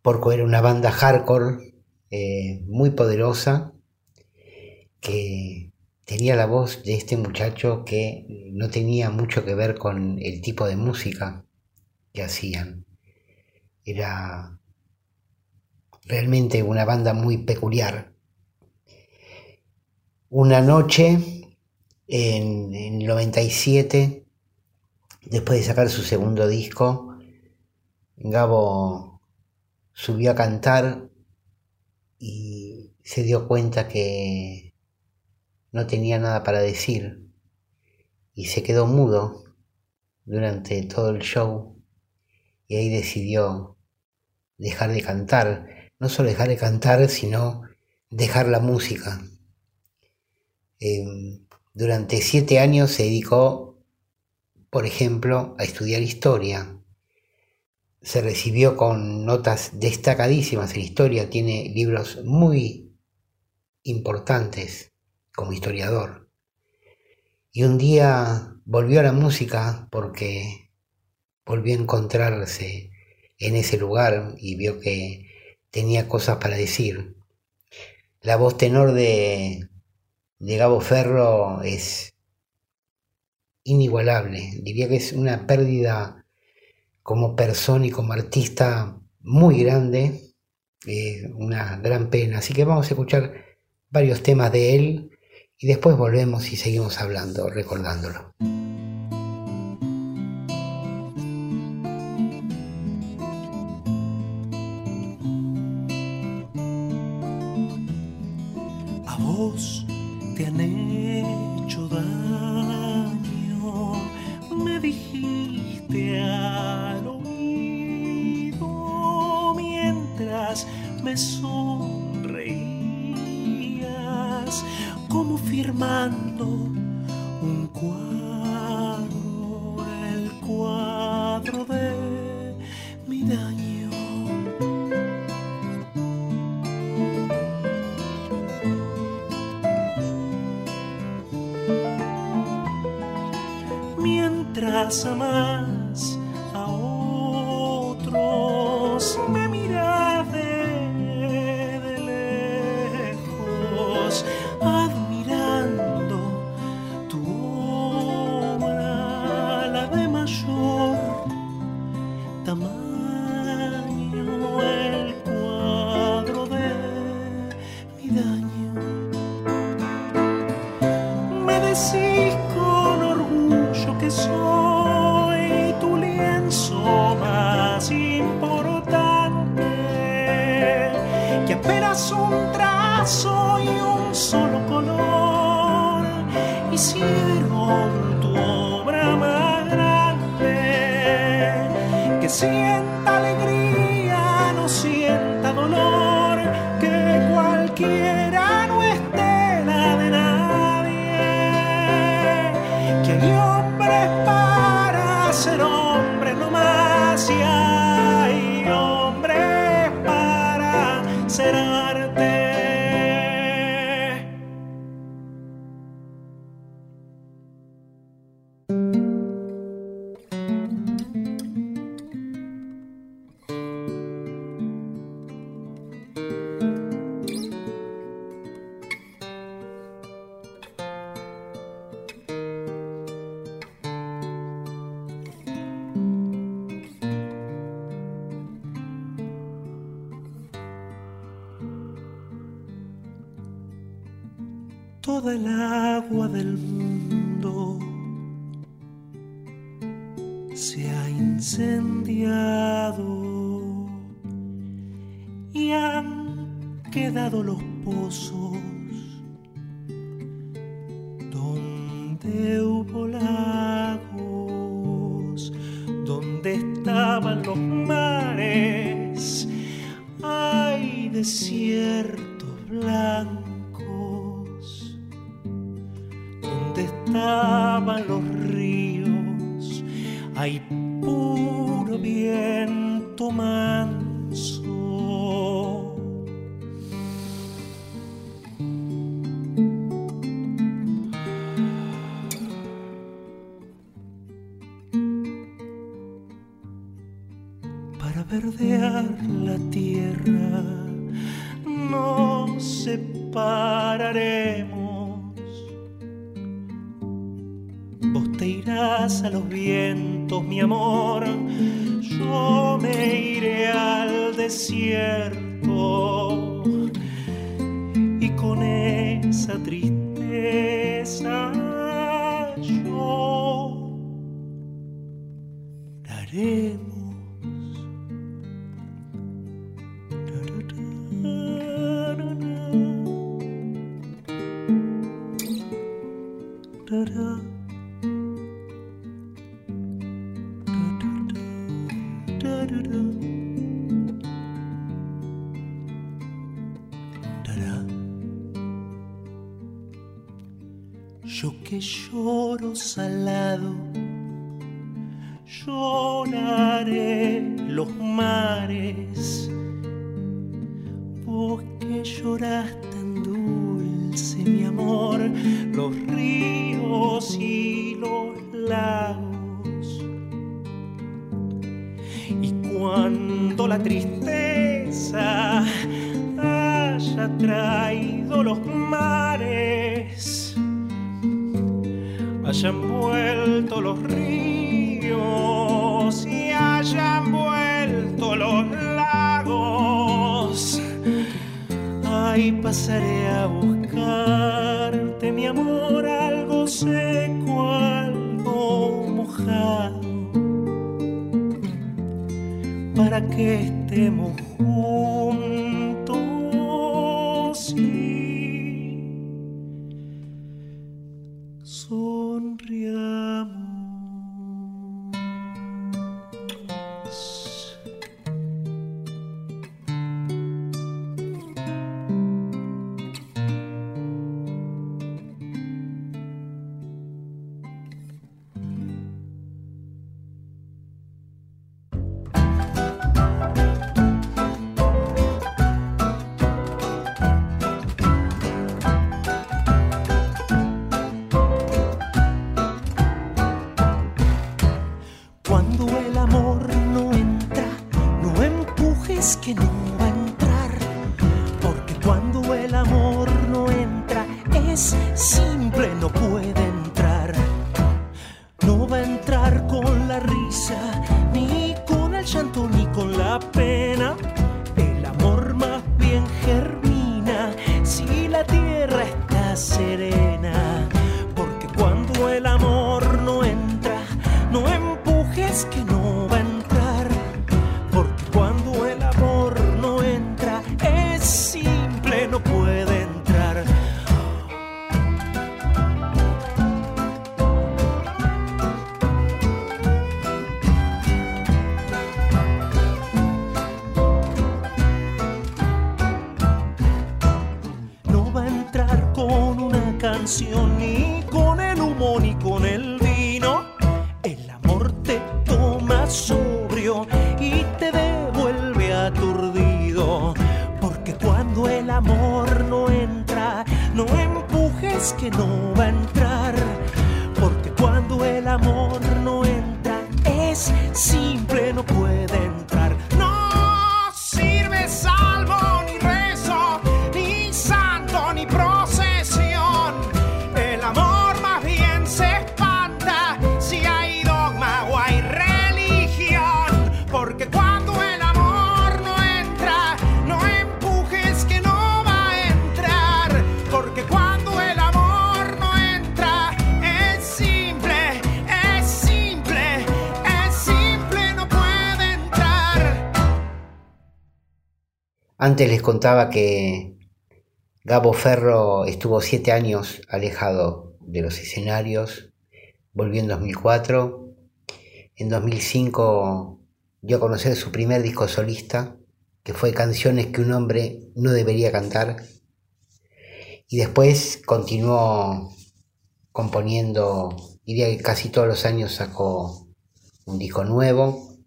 Porco era una banda hardcore eh, muy poderosa que tenía la voz de este muchacho que no tenía mucho que ver con el tipo de música que hacían. Era realmente una banda muy peculiar. Una noche en, el 97, después de sacar su segundo disco, Gabo subió a cantar y se dio cuenta que no tenía nada para decir y se quedó mudo durante todo el show y ahí decidió dejar de cantar, no solo dejar de cantar, sino dejar la música. Eh, durante siete años se dedicó, por ejemplo, a estudiar historia. Se recibió con notas destacadísimas en historia, tiene libros muy importantes como historiador. Y un día volvió a la música porque volvió a encontrarse en ese lugar y vio que tenía cosas para decir. La voz tenor de, de Gabo Ferro es inigualable. Diría que es una pérdida como persona y como artista muy grande, eh, una gran pena. Así que vamos a escuchar varios temas de él y después volvemos y seguimos hablando, recordándolo. desiertos blancos, donde estaban los ríos, hay puro viento más. los vientos, mi amor, yo me iré al desierto y con esa tristeza Antes les contaba que Gabo Ferro estuvo siete años alejado de los escenarios, volvió en 2004. En 2005 dio a conocer su primer disco solista, que fue Canciones que un hombre no debería cantar. Y después continuó componiendo, diría que casi todos los años sacó un disco nuevo.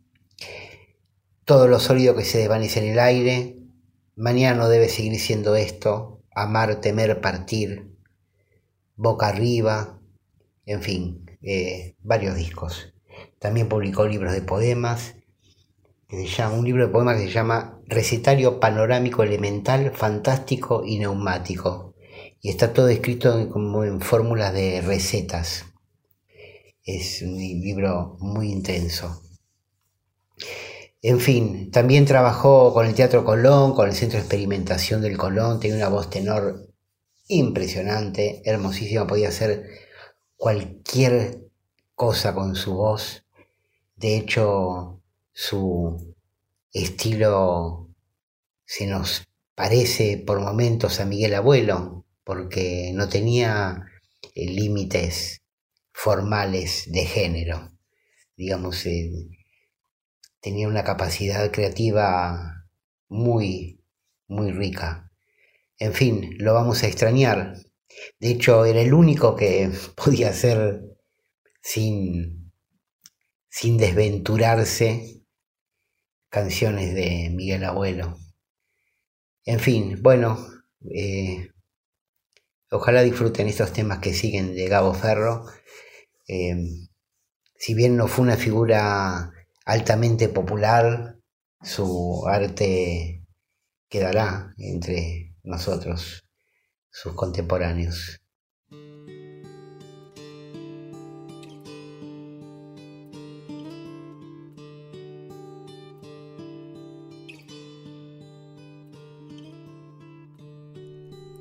Todo lo sólido que se desvanece en el aire. Mañana no debe seguir siendo esto. Amar, temer, partir. Boca arriba. En fin, eh, varios discos. También publicó libros de poemas. Un libro de poemas que se llama Recetario Panorámico Elemental, Fantástico y Neumático. Y está todo escrito como en fórmulas de recetas. Es un libro muy intenso. En fin, también trabajó con el Teatro Colón, con el Centro de Experimentación del Colón, tenía una voz tenor impresionante, hermosísima, podía hacer cualquier cosa con su voz. De hecho, su estilo se nos parece por momentos a Miguel Abuelo, porque no tenía eh, límites formales de género. Digamos, eh, tenía una capacidad creativa muy, muy rica. En fin, lo vamos a extrañar. De hecho, era el único que podía hacer sin, sin desventurarse canciones de Miguel Abuelo. En fin, bueno, eh, ojalá disfruten estos temas que siguen de Gabo Ferro. Eh, si bien no fue una figura altamente popular, su arte quedará entre nosotros, sus contemporáneos.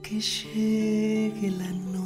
que llegue la noche,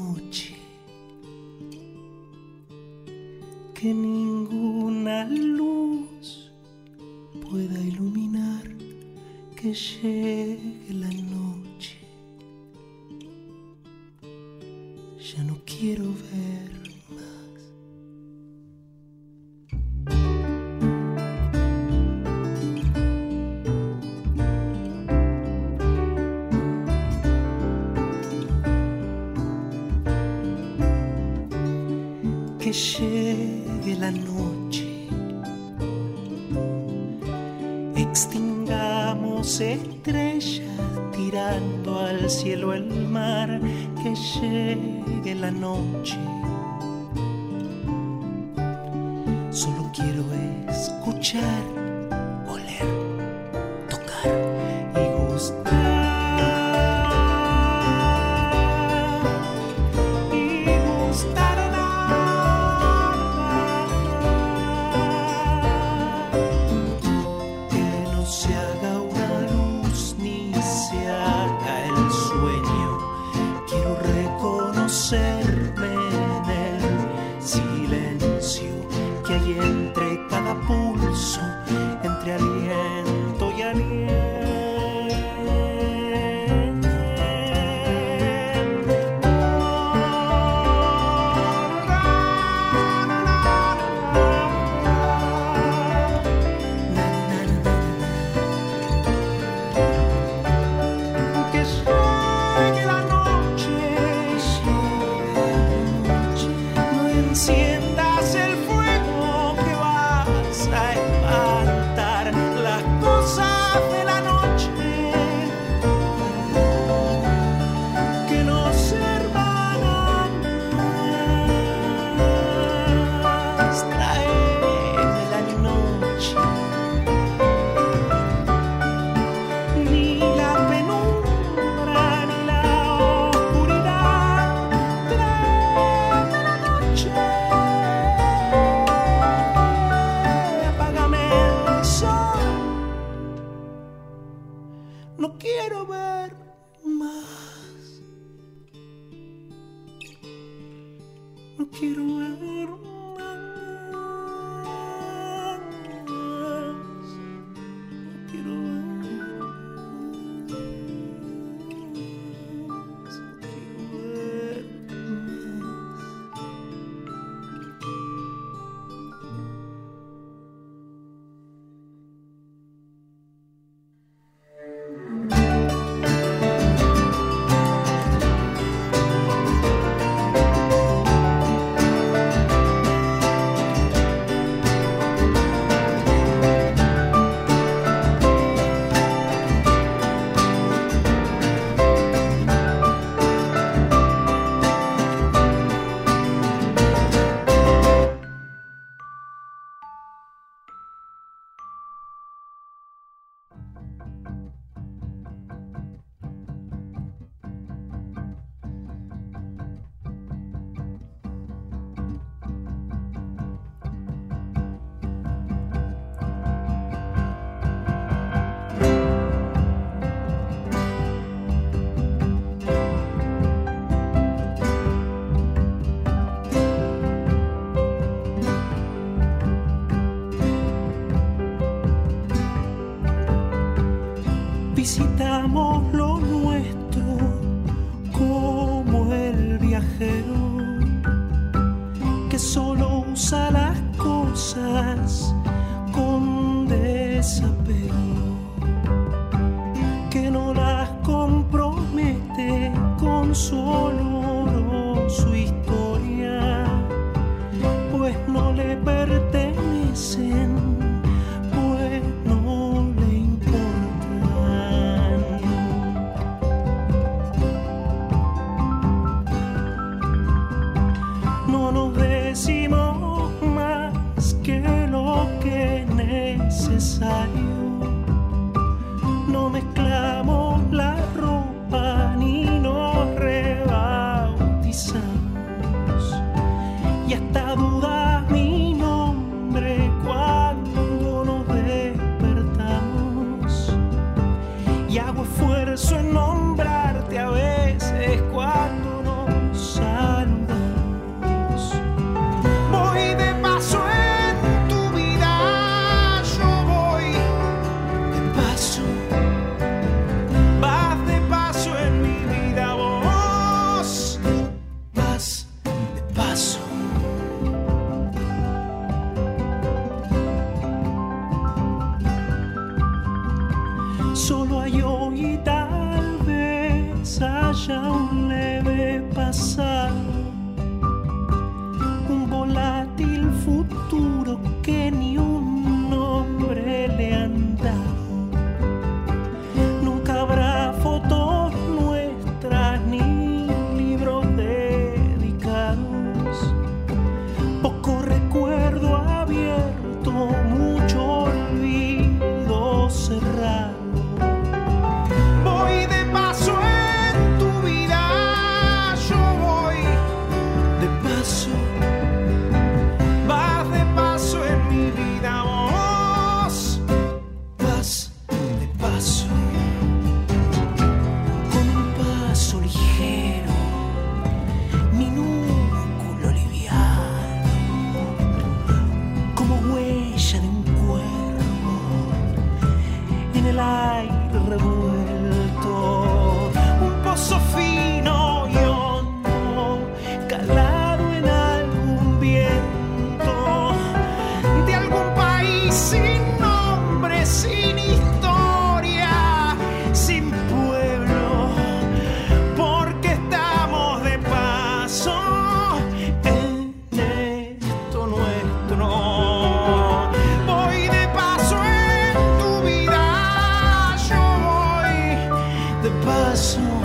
paso.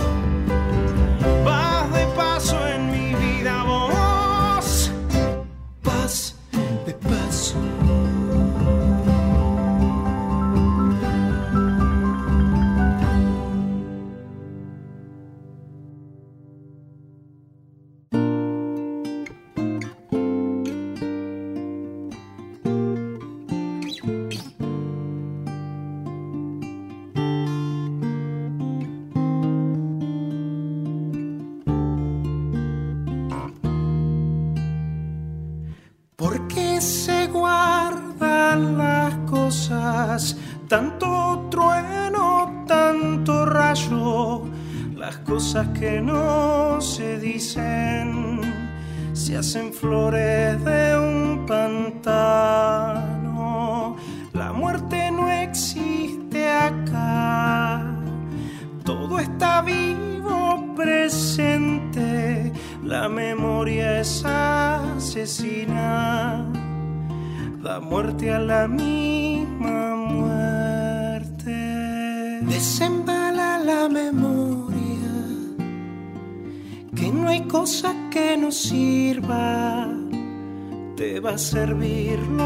al servirlo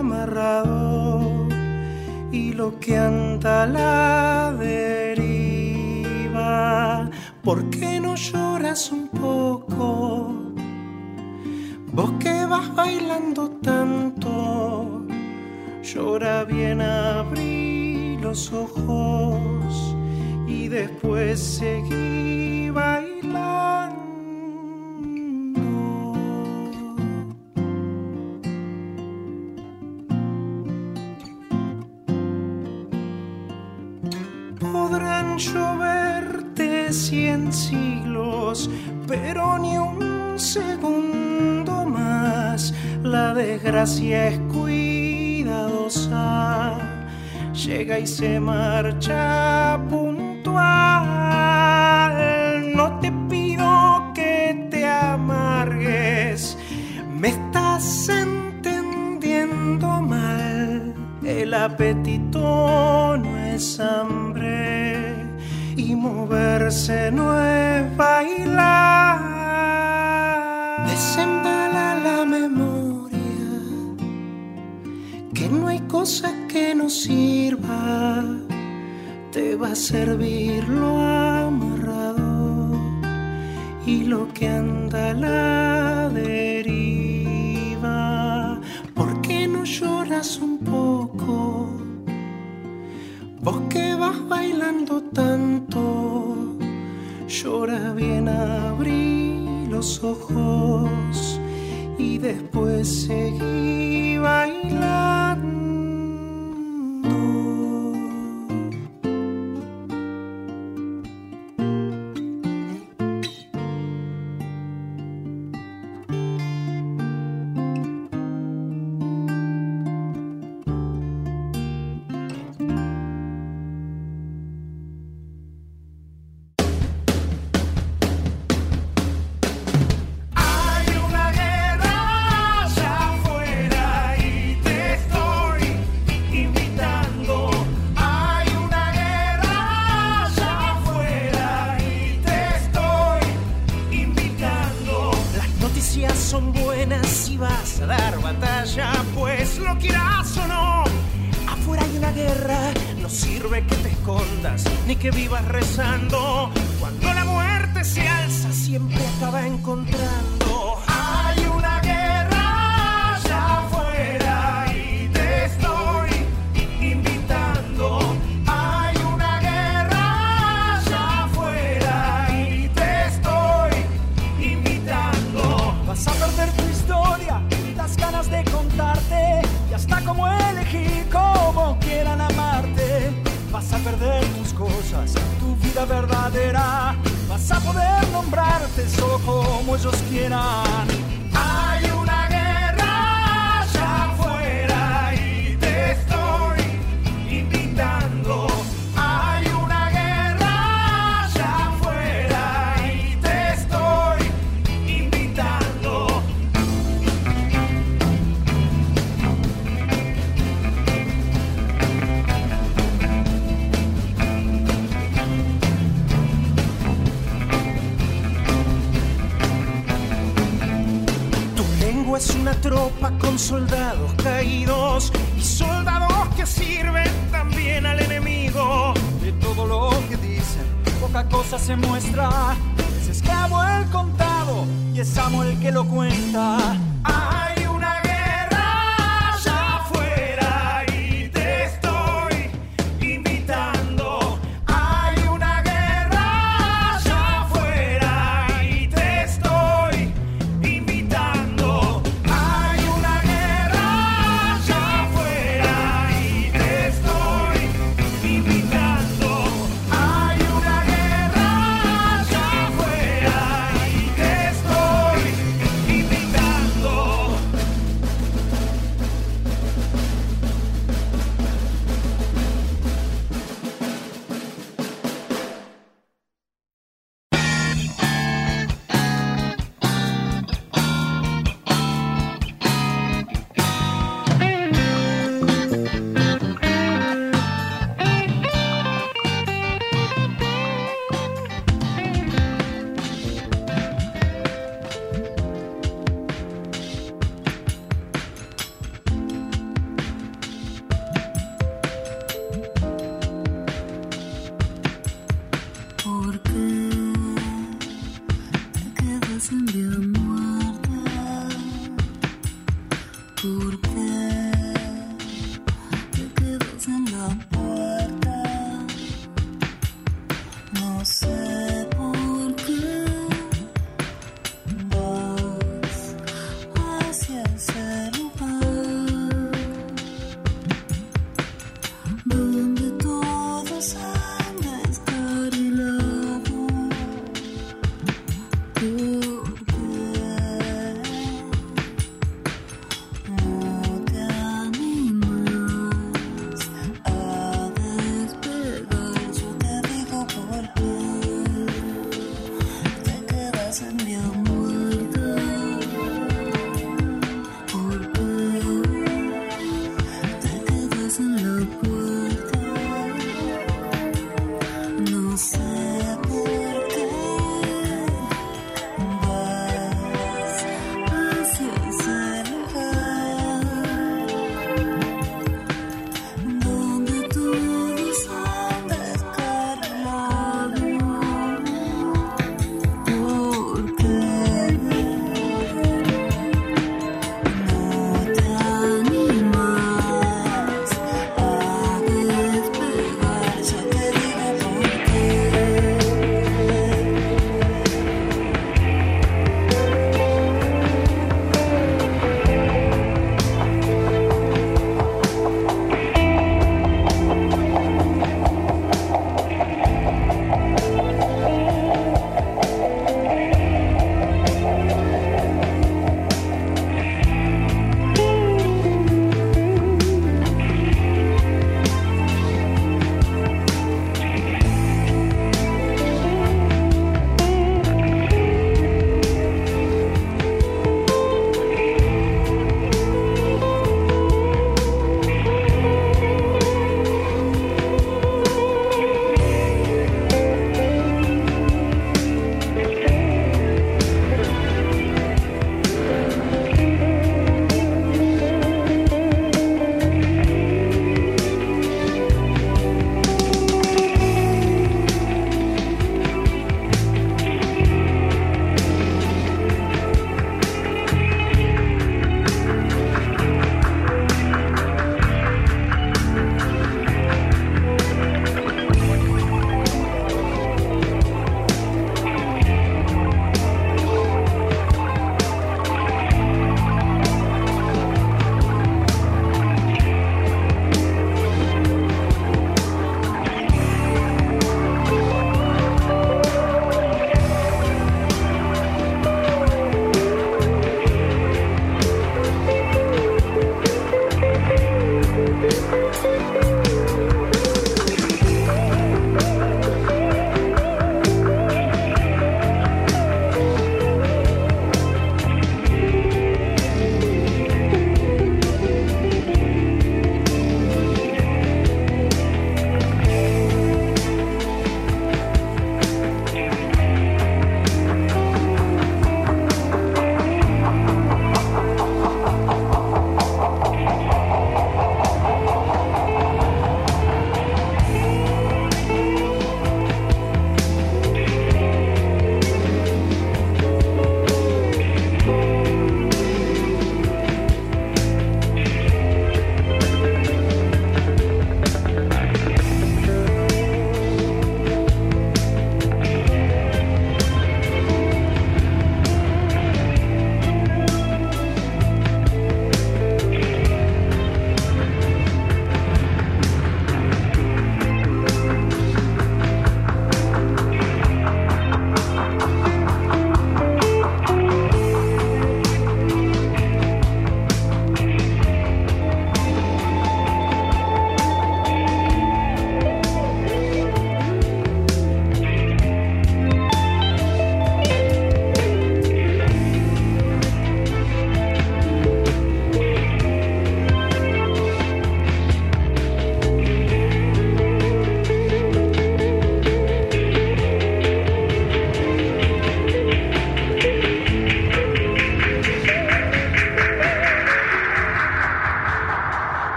amarrado y lo que anda la deriva. ¿Por qué no lloras un poco? Vos que vas bailando tanto, llora bien, abrí los ojos y después seguí Si es cuidadosa, llega y se marcha puntual. No te pido que te amargues, me estás entendiendo mal. El apetito no es hambre y moverse no es cosa que no sirva te va a servir lo amarrado y lo que anda a la deriva. ¿Por qué no lloras un poco? Vos que vas bailando tanto, llora bien, abrí los ojos y después seguí bailando.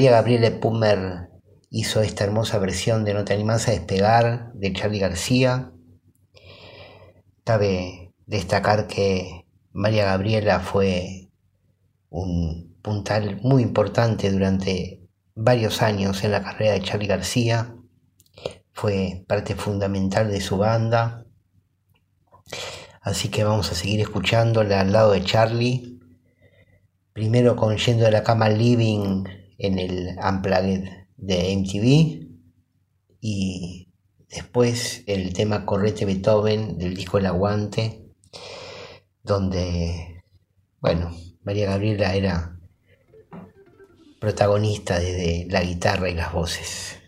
María Gabriela Pumer hizo esta hermosa versión de No te animás a despegar de Charlie García. Cabe destacar que María Gabriela fue un puntal muy importante durante varios años en la carrera de Charlie García. Fue parte fundamental de su banda. Así que vamos a seguir escuchándola al lado de Charlie. Primero con Yendo de la Cama Living en el Unplugged de MTV. Y después el tema Correte Beethoven del disco El Aguante. Donde, bueno, María Gabriela era protagonista desde la guitarra y las voces.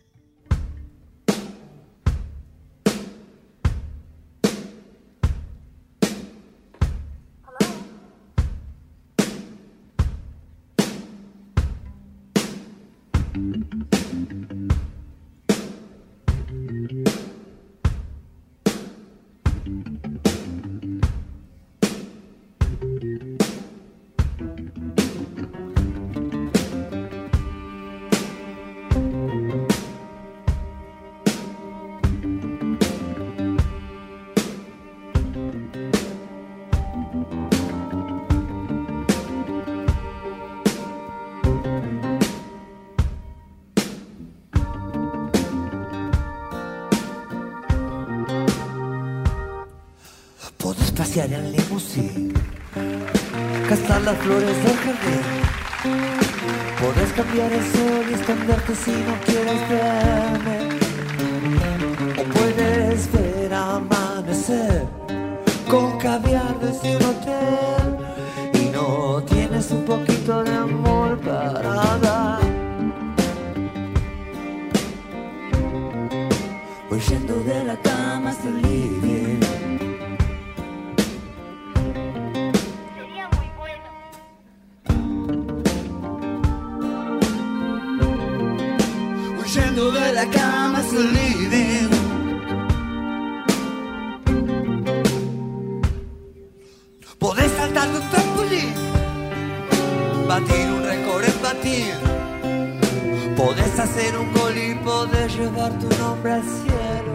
Podés saltar de un trampolín, batir un récord en batir. Podés hacer un gol y podés llevar tu nombre al cielo.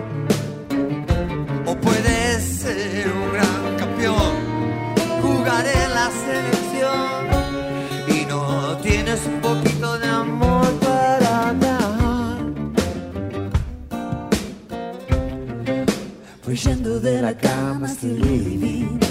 O puedes ser un gran campeón, jugar en la selección y no tienes un poquito de amor para dar. Voy yendo de la cama el living.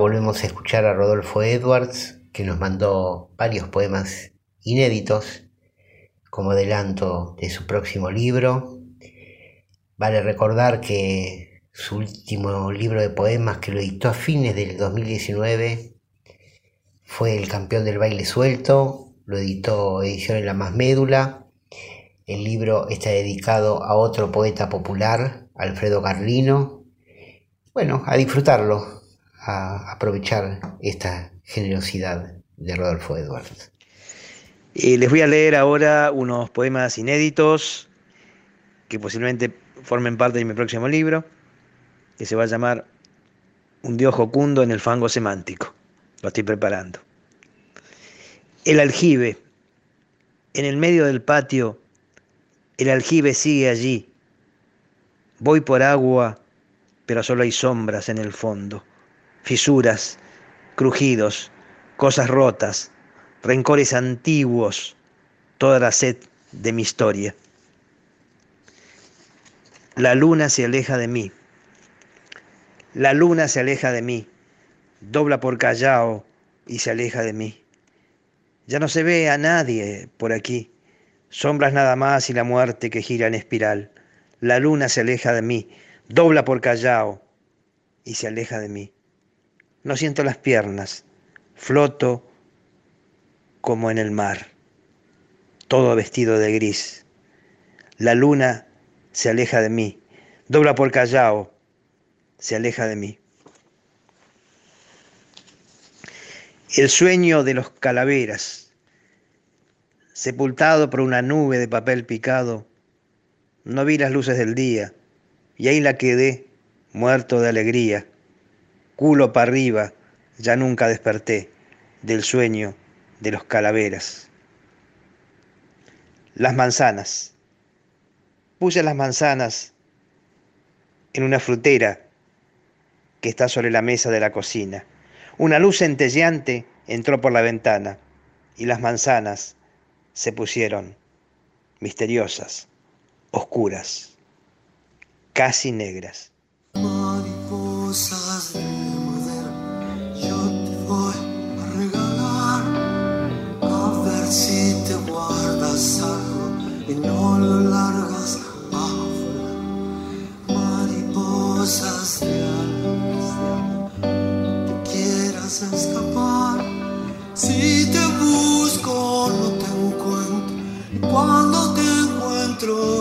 Volvemos a escuchar a Rodolfo Edwards, que nos mandó varios poemas inéditos como adelanto de su próximo libro. Vale recordar que su último libro de poemas, que lo editó a fines del 2019, fue El campeón del baile suelto, lo editó Edición en la Más Médula. El libro está dedicado a otro poeta popular, Alfredo Carlino. Bueno, a disfrutarlo, a aprovechar esta generosidad de Rodolfo Edwards. Y les voy a leer ahora unos poemas inéditos que posiblemente formen parte de mi próximo libro, que se va a llamar Un dios jocundo en el fango semántico. Lo estoy preparando. El aljibe. En el medio del patio, el aljibe sigue allí. Voy por agua, pero solo hay sombras en el fondo. Fisuras, crujidos, cosas rotas, rencores antiguos, toda la sed de mi historia. La luna se aleja de mí. La luna se aleja de mí. Dobla por Callao y se aleja de mí. Ya no se ve a nadie por aquí. Sombras nada más y la muerte que gira en espiral. La luna se aleja de mí. Dobla por Callao y se aleja de mí. No siento las piernas. Floto como en el mar, todo vestido de gris. La luna se aleja de mí, dobla por Callao, se aleja de mí. El sueño de los calaveras, sepultado por una nube de papel picado, no vi las luces del día y ahí la quedé, muerto de alegría, culo para arriba, ya nunca desperté del sueño de los calaveras. Las manzanas. Puse las manzanas en una frutera que está sobre la mesa de la cocina. Una luz centelleante entró por la ventana y las manzanas se pusieron misteriosas, oscuras, casi negras. Mariposas encuentro,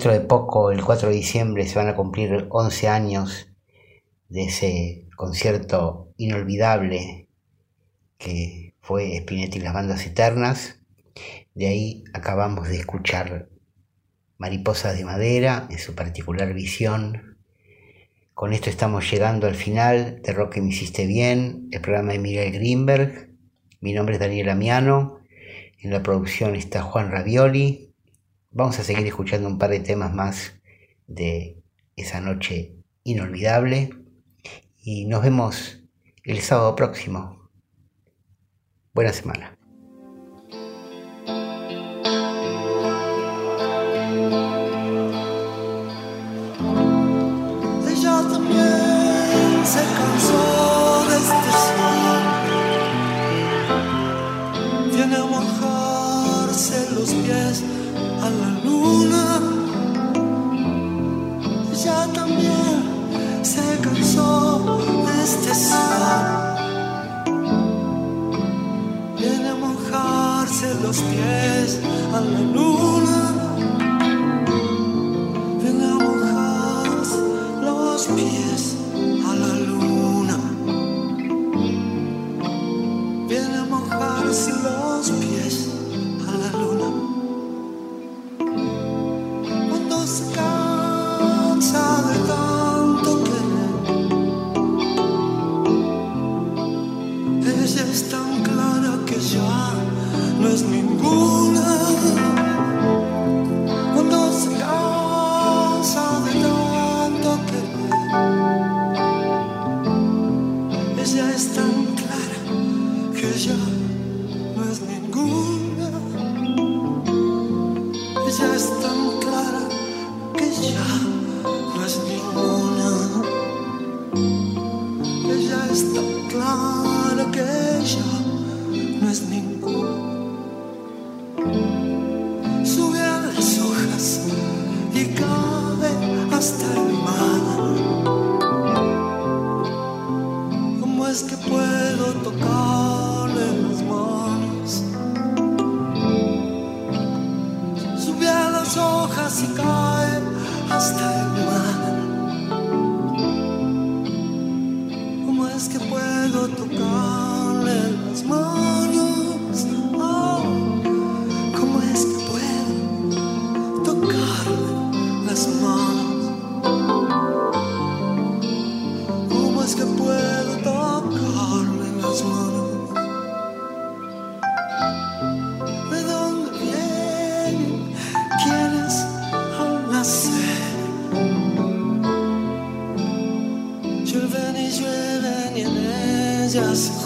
Dentro de poco, el 4 de diciembre, se van a cumplir 11 años de ese concierto inolvidable que fue Spinetti y las bandas eternas. De ahí acabamos de escuchar Mariposas de Madera en su particular visión. Con esto estamos llegando al final de Rock que me hiciste bien, el programa de Miguel Greenberg. Mi nombre es Daniel Amiano. En la producción está Juan Ravioli. Vamos a seguir escuchando un par de temas más de esa noche inolvidable y nos vemos el sábado próximo. Buena semana. Los pies a la luna. just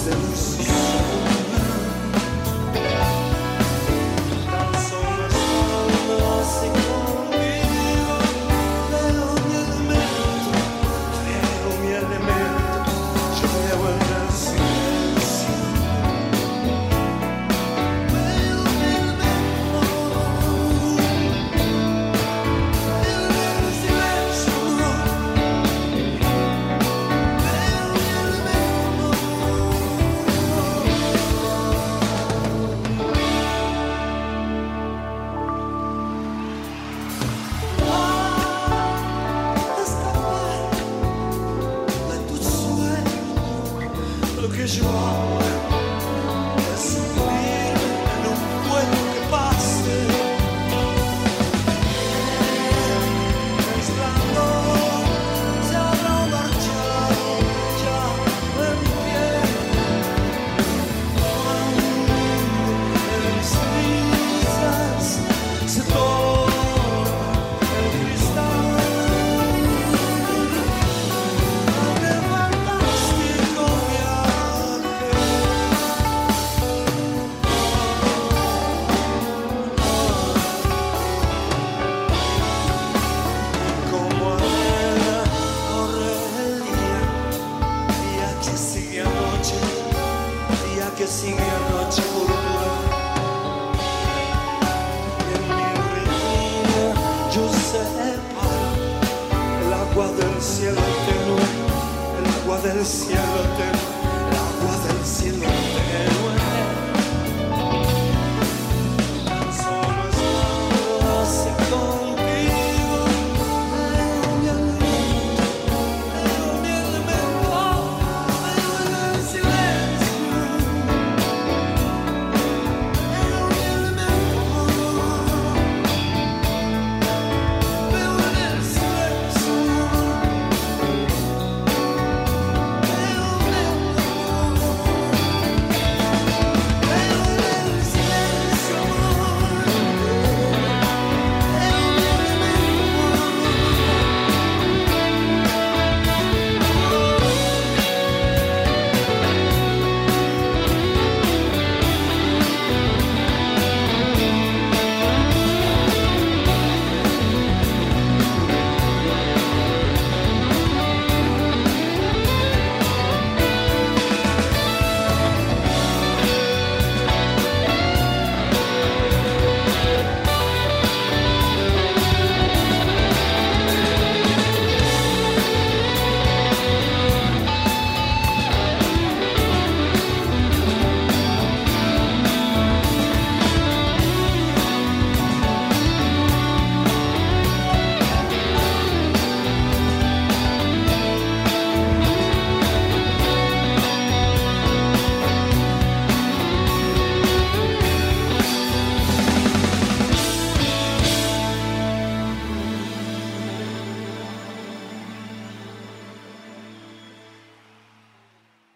systems